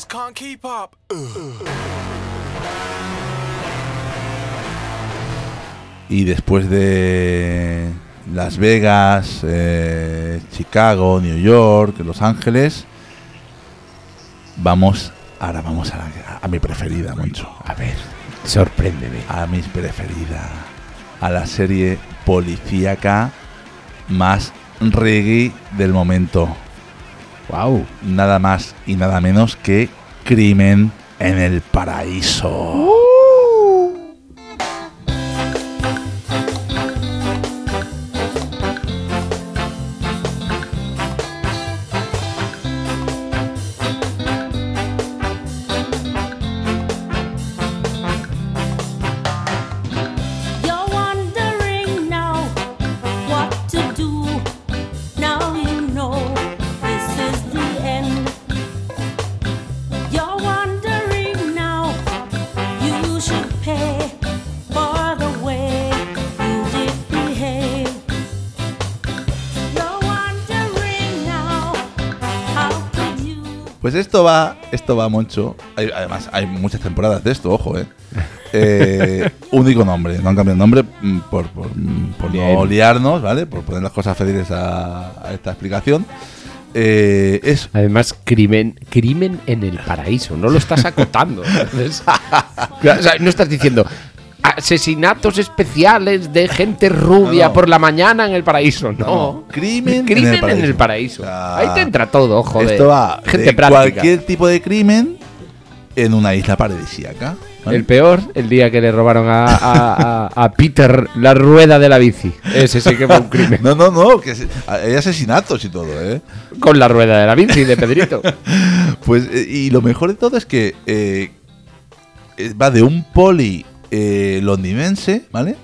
Speaker 5: Just can't keep up.
Speaker 2: Y después de Las Vegas, eh, Chicago, New York, Los Ángeles, vamos, ahora vamos a, la- a mi preferida, Moncho.
Speaker 1: A ver, sorpréndeme.
Speaker 2: A mi preferida. A la serie policíaca más reggae del momento.
Speaker 1: Wow.
Speaker 2: Nada más y nada menos que Crimen en el Paraíso. Pues esto va, esto va, Moncho. Hay- además, hay muchas temporadas de esto, ojo, eh. Eh, único nombre, no han cambiado el nombre mm, por, por, mm, por no liarnos, ¿vale? Por poner las cosas felices a, a esta explicación. Eh, es
Speaker 1: Además, crimen, crimen en el paraíso. No lo estás acotando. [LAUGHS] [LAUGHS] O sea, no estás diciendo asesinatos especiales de gente rubia
Speaker 2: No, no.
Speaker 1: por la mañana en el paraíso. No.
Speaker 2: Crimen
Speaker 1: crimen
Speaker 2: en el paraíso.
Speaker 1: paraíso.
Speaker 2: O sea,
Speaker 1: Ahí te entra todo, joder.
Speaker 2: esto va
Speaker 1: Gente
Speaker 2: de
Speaker 1: práctica.
Speaker 2: cualquier tipo de crimen en una isla paradisíaca. ¿vale?
Speaker 1: El peor, el día que le robaron a, a- a- a Peter la rueda de la bici. Ese sí que fue un crimen. [LAUGHS]
Speaker 2: No, no, no, que hay asesinatos y todo, ¿eh?
Speaker 1: Con la rueda de la bici de Pedrito. [LAUGHS]
Speaker 2: Pues, eh, y lo mejor de todo es que eh, eh, va de un poli eh, londinense, ¿vale?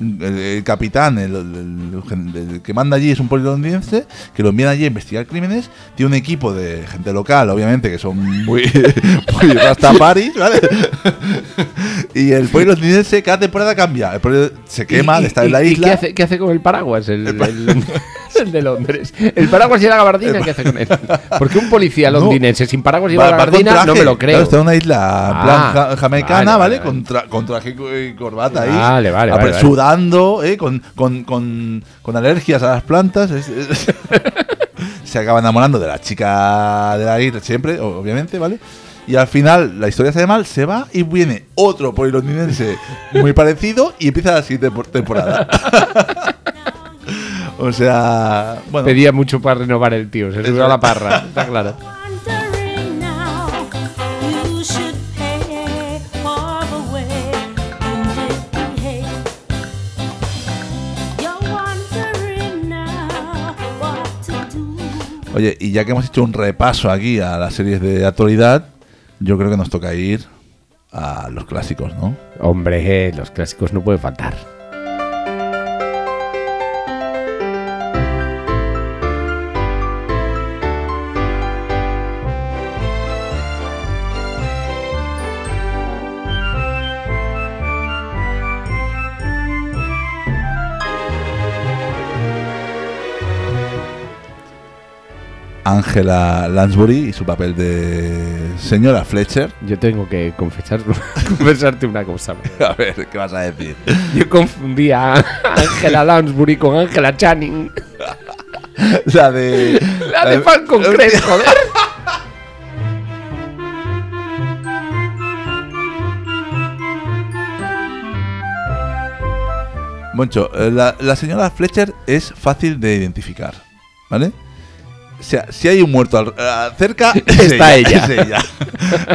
Speaker 2: El, el capitán, el, el- el- el que manda allí es un poli londinense, que lo envían allí a investigar crímenes. Tiene un equipo de gente local, obviamente, que son muy, [LAUGHS] muy rastafaris, ¿vale? y el poli londinense cada temporada cambia. El poli se quema
Speaker 1: ¿Y-
Speaker 2: de estar en
Speaker 1: y-
Speaker 2: la
Speaker 1: y
Speaker 2: isla.
Speaker 1: ¿qué hace, qué hace con el paraguas? El, [LAUGHS] el- [LAUGHS] de Londres. El paraguas y la gabardina, ¿qué hace con él? Porque un policía [LAUGHS] londinense sin paraguas y la gabardina no me lo creo.
Speaker 2: Claro, está en una isla en
Speaker 1: Ah,
Speaker 2: plan ja- jamaicana,
Speaker 1: vale,
Speaker 2: Con, tra- con traje y corbata ahí.
Speaker 1: Vale, vale,
Speaker 2: Ah,
Speaker 1: vale.
Speaker 2: Sudando, ¿eh? Con, con, con, con alergias a las plantas. es- es- [LAUGHS] se acaba enamorando de la chica de la isla, siempre, o- obviamente, ¿vale? Y al final la historia sale mal, se va y viene otro polilondinense muy parecido y empieza la siguiente por- temporada. O sea, bueno.
Speaker 1: Pedía mucho para renovar el tío, se subió a la parra, está claro. [LAUGHS]
Speaker 2: Oye, y ya que hemos hecho un repaso aquí a las series de actualidad, yo creo que nos toca ir a los clásicos, ¿no?
Speaker 1: Hombre, eh, los clásicos no pueden faltar.
Speaker 2: Angela Lansbury y su papel de señora Fletcher.
Speaker 1: Yo tengo que confesar, [LAUGHS] confesarte una cosa. [LAUGHS]
Speaker 2: A ver, ¿qué vas a decir?
Speaker 1: Yo confundía a Angela Lansbury con Angela Channing. [LAUGHS]
Speaker 2: La de.
Speaker 1: La de fan concreto, joder.
Speaker 2: Moncho, eh, la, la señora Fletcher es fácil de identificar, ¿vale? Sea, si hay un muerto al- cerca, [LAUGHS] es
Speaker 1: Está ella.
Speaker 2: es ella. [LAUGHS]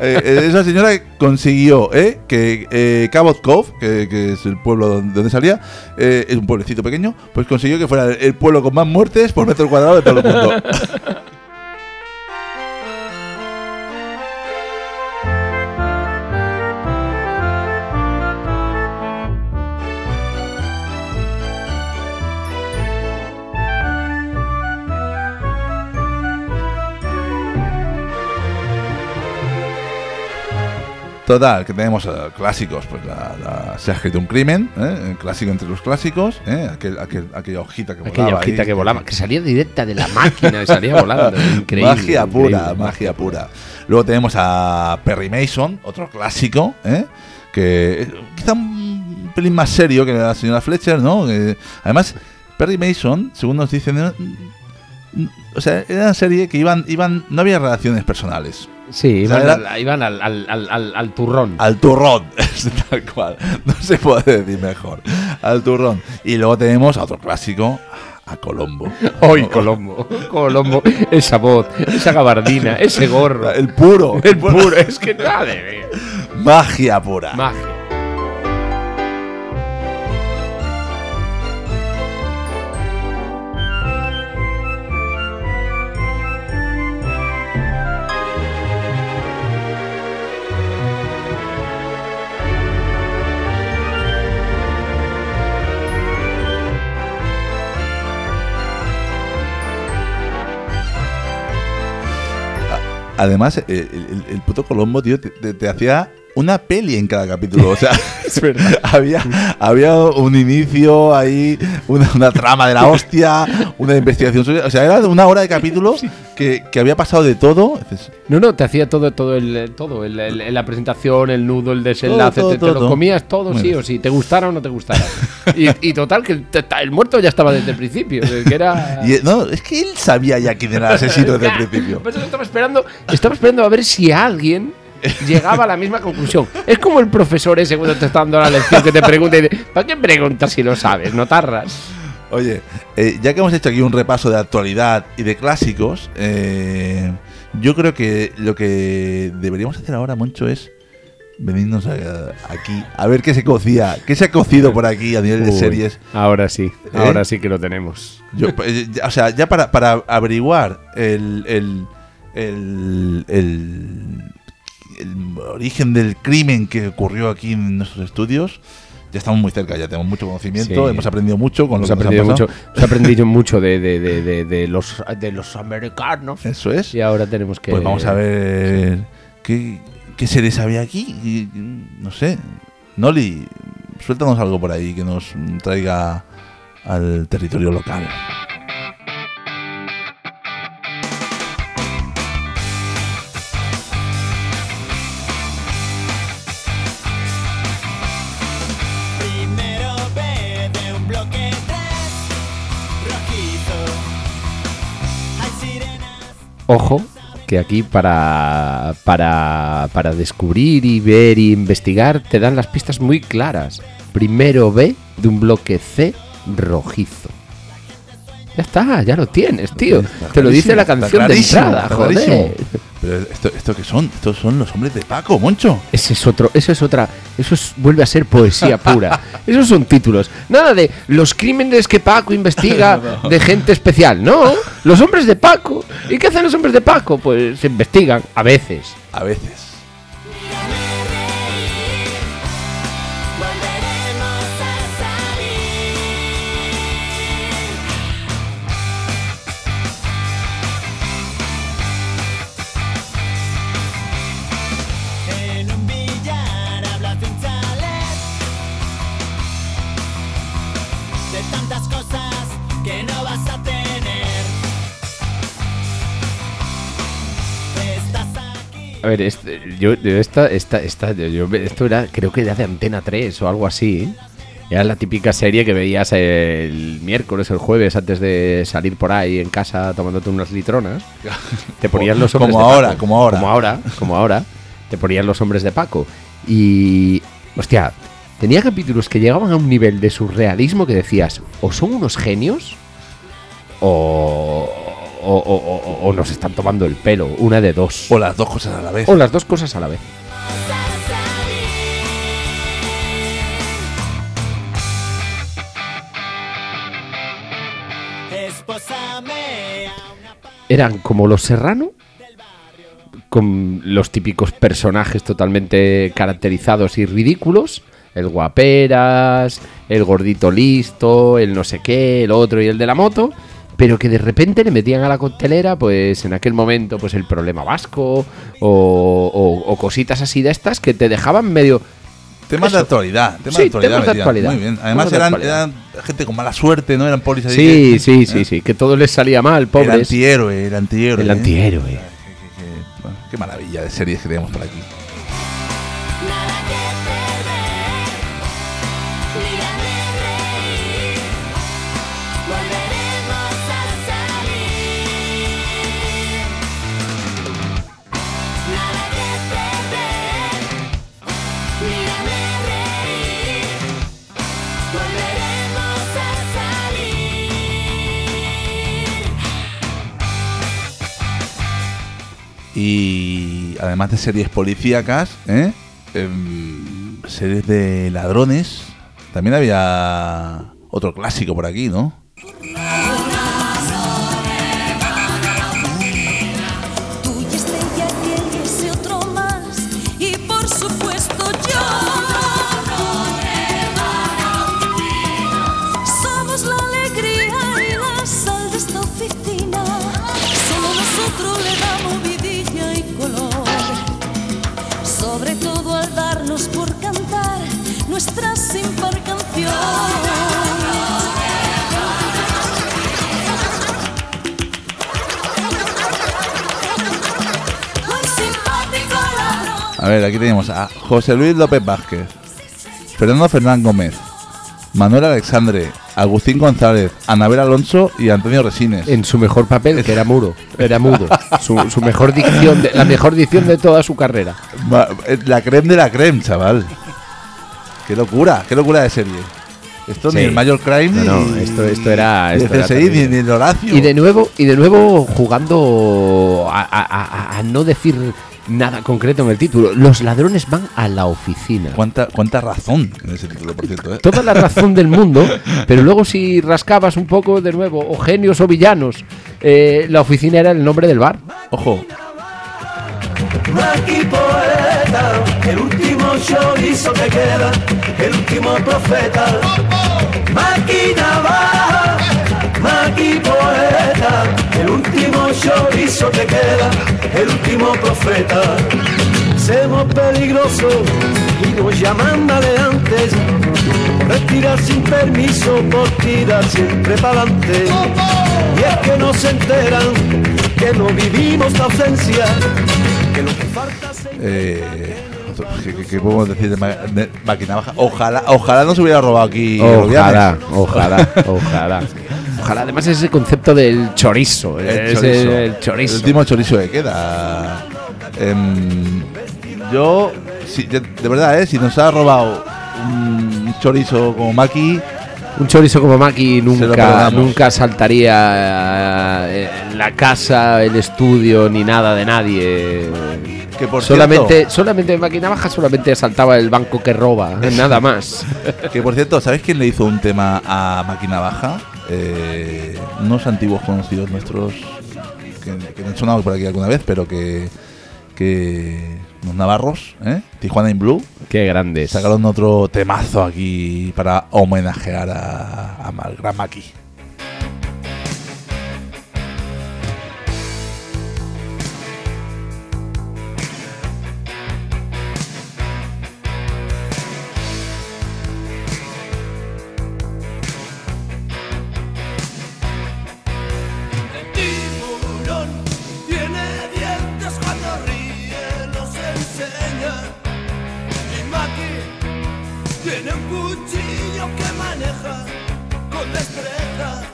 Speaker 2: Eh, esa señora consiguió ¿eh? que eh, Cabot Cove, que, que es el pueblo donde, donde salía, eh, es un pueblecito pequeño, pues consiguió que fuera el pueblo con más muertes por metro cuadrado de todo el mundo. [LAUGHS] Total, que tenemos eh, clásicos, pues la, la- se ha escrito un crimen, ¿eh? el clásico entre los clásicos, ¿eh? Aquel- aquel- aquella hojita que
Speaker 1: Aquella
Speaker 2: volaba.
Speaker 1: hojita
Speaker 2: ahí,
Speaker 1: que volaba, que salía directa de la máquina y salía volando. [LAUGHS] Increíble.
Speaker 2: magia pura,
Speaker 1: increíble.
Speaker 2: magia pura. Luego tenemos a Perry Mason, otro clásico, ¿eh? que quizá un pelín más serio que la señora Fletcher, ¿no? Que, además, Perry Mason, según nos dicen, era- o sea, era una serie que iban, iban, no había relaciones personales.
Speaker 1: Sí, iban, al, iban al, al, al, al- al turrón.
Speaker 2: Al turrón, [LAUGHS] es tal cual. No se puede decir mejor. Al turrón. Y luego tenemos a otro clásico, a Colombo. [LAUGHS]
Speaker 1: Hoy, Colombo. Colombo, esa voz, esa gabardina, ese gorro.
Speaker 2: El puro.
Speaker 1: El puro, es que madre mía.
Speaker 2: Magia pura.
Speaker 1: Magia.
Speaker 2: Además, el, el- puto Colombo, tío, te hacía una peli en cada capítulo. O sea, [LAUGHS]
Speaker 1: Es [LAUGHS]
Speaker 2: había, había un inicio ahí, una, una trama de la hostia, una investigación. O sea, era una hora de capítulo que, que había pasado de todo.
Speaker 1: No, no, te hacía todo, todo, el, todo el, el- la presentación, el nudo, el desenlace,
Speaker 2: Todo,
Speaker 1: te,
Speaker 2: todo,
Speaker 1: te lo
Speaker 2: todo.
Speaker 1: comías todo
Speaker 2: Muy
Speaker 1: sí o sí, te gustara o no te gustara. [LAUGHS] y, y total, que el muerto ya estaba desde el principio, que era...
Speaker 2: Y, eh, no, es que él sabía ya quién era el asesino desde el principio.
Speaker 1: por eso estaba esperando, estaba esperando a ver si alguien llegaba a la misma conclusión. Es como el profesor ese cuando te está dando la lección que te pregunta y dice, ¿para qué preguntas si lo sabes? No tarras.
Speaker 2: Oye, eh, ya que hemos hecho aquí un repaso de actualidad y de clásicos, eh, yo creo que lo que deberíamos hacer ahora, Moncho, es venirnos a- aquí a ver qué se cocía, qué se ha cocido por aquí a nivel de series.
Speaker 1: Ahora sí,
Speaker 2: ¿Eh?
Speaker 1: ahora sí que lo tenemos.
Speaker 2: Yo, pues, o sea, ya para, para averiguar el, el, el, el- el origen del crimen que ocurrió aquí en nuestros estudios, ya estamos muy cerca, ya tenemos mucho conocimiento,
Speaker 1: Sí.
Speaker 2: hemos aprendido mucho con
Speaker 1: Hemos
Speaker 2: lo que nos ha
Speaker 1: aprendido mucho, hemos aprendido [LAUGHS] mucho de, de- de- de- los, de los americanos.
Speaker 2: Eso es.
Speaker 1: Y ahora tenemos que.
Speaker 2: Pues vamos a ver qué, qué series había aquí. No sé. Noli, suéltanos algo por ahí que nos traiga al territorio local.
Speaker 1: Ojo, que aquí para, para, para descubrir y ver y investigar te dan las pistas muy claras. Primero B de un bloque C rojizo. Ya está, ya lo tienes, tío.
Speaker 2: Está
Speaker 1: Te lo dice la canción de entrada, joder.
Speaker 2: Pero esto, esto qué son? Estos son los hombres de Paco, Moncho.
Speaker 1: Ese es otro, eso es otra, eso es- vuelve a ser poesía pura. [LAUGHS] Esos son títulos. Nada de los crímenes que Paco investiga [LAUGHS] de gente especial. No, los hombres de Paco. ¿Y qué hacen los hombres de Paco? Pues se investigan, a veces.
Speaker 2: A veces.
Speaker 6: A
Speaker 1: ver, este- yo, yo esta, esta, esta, yo- yo- esto era, creo que era de Antena 3 o algo así. ¿eh? Era la típica serie que veías el miércoles, el jueves, antes de salir por ahí en casa tomándote unas litronas. [LAUGHS] Te ponían los hombres
Speaker 2: Como
Speaker 1: de
Speaker 2: ahora,
Speaker 1: Paco.
Speaker 2: como ahora.
Speaker 1: Como ahora, como ahora. Te ponían los hombres de Paco. Y, hostia, tenía capítulos que llegaban a un nivel de surrealismo que decías, o son unos genios, o, o, o- o- o nos están tomando el pelo. Una de dos.
Speaker 2: O las dos cosas a la vez.
Speaker 1: O las dos cosas a la vez. Eran como los Serrano, con los típicos personajes totalmente caracterizados y ridículos. El guaperas, el gordito listo, el no sé qué, el otro y el de la moto. Pero que de repente le metían a la coctelera, pues en aquel momento, pues el problema vasco o, o- o cositas así de estas que te dejaban medio.
Speaker 2: Temas de actualidad. Temas
Speaker 1: Sí,
Speaker 2: de actualidad.
Speaker 1: temas de
Speaker 2: metían.
Speaker 1: actualidad.
Speaker 2: Muy bien. Además
Speaker 1: de
Speaker 2: eran,
Speaker 1: actualidad.
Speaker 2: eran gente con mala suerte, ¿no? Eran polis así
Speaker 1: Sí,
Speaker 2: que-
Speaker 1: sí, sí,
Speaker 2: ¿eh?
Speaker 1: sí, que todo les salía mal,
Speaker 2: El
Speaker 1: pobres.
Speaker 2: antihéroe, el antihéroe.
Speaker 1: El
Speaker 2: ¿eh?
Speaker 1: antihéroe.
Speaker 2: Qué, qué- bueno, qué maravilla de series que tenemos por aquí.
Speaker 6: Nada que perder,
Speaker 2: Y además de series policíacas, ¿eh? Em, series de ladrones. También había otro clásico por aquí, ¿no? Ver, aquí tenemos a José Luis López Vázquez, Fernando Fernán Gómez, Manuel Alexandre, Agustín González, Anabel Alonso y Antonio Resines.
Speaker 1: En su mejor papel, que era muro. Era mudo. Su, su mejor dicción, de- la mejor dicción de toda su carrera.
Speaker 2: Eh, La creme de la creme, chaval. Qué locura, qué locura de serie. Esto
Speaker 1: Sí.
Speaker 2: ni el Major Crime
Speaker 1: No, no, esto- esto era- esto era
Speaker 2: CSI ni, el Horacio.
Speaker 1: Y de nuevo, y de nuevo jugando a, a- a- a no decir nada concreto en el título. Los ladrones van a la oficina.
Speaker 2: ¿Cuánta, cuánta razón en ese título, por cierto. ¿eh?
Speaker 1: Toda la razón del mundo, [LAUGHS] pero luego si rascabas un poco de nuevo, o genios o villanos, eh, la oficina era el nombre del bar.
Speaker 2: Ojo,
Speaker 4: Maki poeta, el último chorizo que queda, el último profeta. Maki navaja, Maki poeta, el último chorizo que queda, el último profeta. Somos peligrosos y nos llaman maleantes, por respirar sin permiso, por tirar siempre para adelante. Y es que no se enteran que no vivimos la ausencia, que lo que falta se
Speaker 2: eh, ¿qué, qué- qué podemos decir de, ma- de máquina baja? Ojalá, ojalá no se hubiera robado aquí.
Speaker 1: Ojalá, ojalá, ojalá. [LAUGHS] Ojalá, además ese concepto del chorizo.
Speaker 2: El chorizo.
Speaker 1: el chorizo.
Speaker 2: El último chorizo que queda. Em, yo, si- de, de verdad, ¿eh? si nos ha robado un chorizo como Maki,
Speaker 1: Un chorizo como Maki nunca, nunca saltaría eh, en la casa, el estudio, ni nada de nadie.
Speaker 2: Que por
Speaker 1: solamente,
Speaker 2: cierto,
Speaker 1: solamente en máquina baja solamente saltaba el banco que roba, [LAUGHS] nada más.
Speaker 2: que por cierto, ¿sabes quién le hizo un tema a Máquina Baja? Eh, unos antiguos conocidos nuestros que, que no han sonado por aquí alguna vez, pero que, que los navarros, ¿eh? Tijuana in Blue,
Speaker 1: Qué grandes.
Speaker 2: sacaron otro temazo aquí para homenajear a, a gran Maki.
Speaker 4: Tiene un cuchillo que maneja con destreza.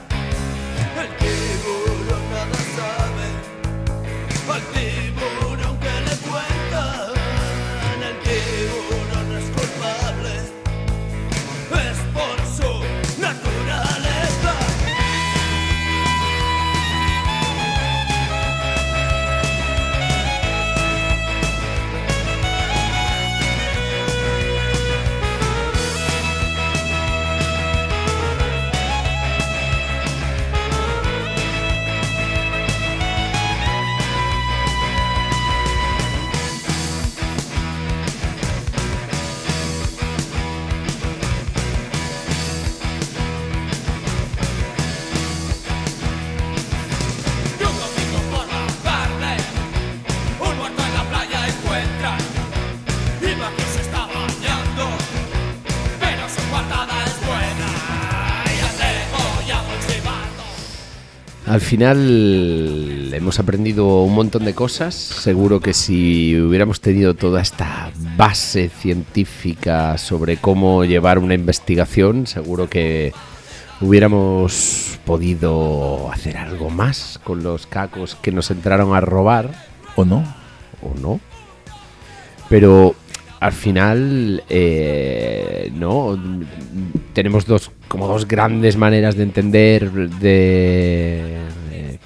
Speaker 1: Final hemos aprendido un montón de cosas. Seguro que si hubiéramos tenido toda esta base científica sobre cómo llevar una investigación, seguro que hubiéramos podido hacer algo más con los cacos que nos entraron a robar
Speaker 2: ¿O no?
Speaker 1: o no. Pero al final, eh, no, tenemos dos como dos grandes maneras de entender de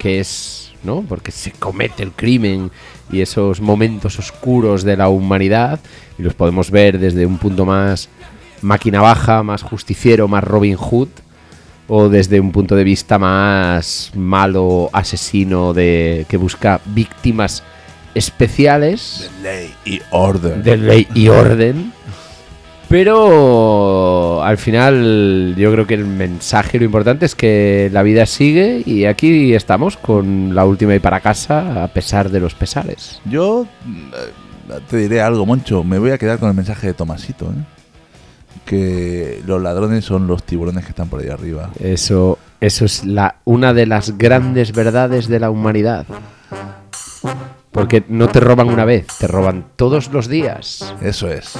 Speaker 1: qué es, ¿no? Porque se comete el crimen y esos momentos oscuros de la humanidad y los podemos ver desde un punto más máquina baja, más justiciero, más Robin Hood o desde un punto de vista más malo, asesino de que busca víctimas especiales
Speaker 2: Ley y orden.
Speaker 1: de ley y orden. Pero al final yo creo que el mensaje lo importante es que la vida sigue y aquí estamos con la última y para casa a pesar de los pesares.
Speaker 2: Yo mm, te diré algo, Moncho. Me voy a quedar con el mensaje de Tomasito, ¿eh? Que los ladrones son los tiburones que están por ahí arriba.
Speaker 1: Eso, eso es la, una de las grandes verdades de la humanidad. Porque no te roban una vez, te roban todos los días.
Speaker 2: Eso es.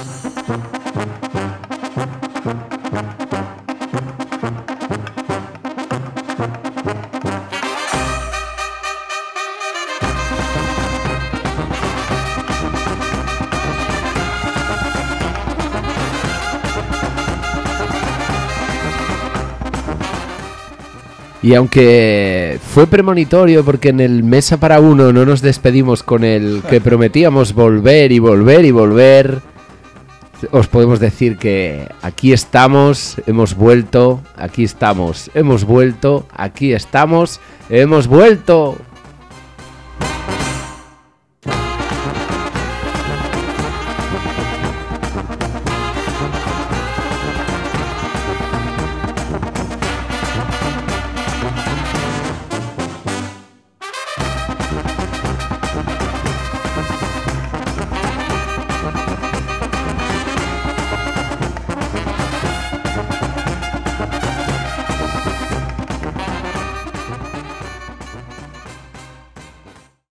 Speaker 1: Y aunque fue premonitorio porque en el Mesa para uno no nos despedimos con el que [LAUGHS] prometíamos volver y volver y volver, os podemos decir que aquí estamos, hemos vuelto, aquí estamos, hemos vuelto, aquí estamos, hemos vuelto.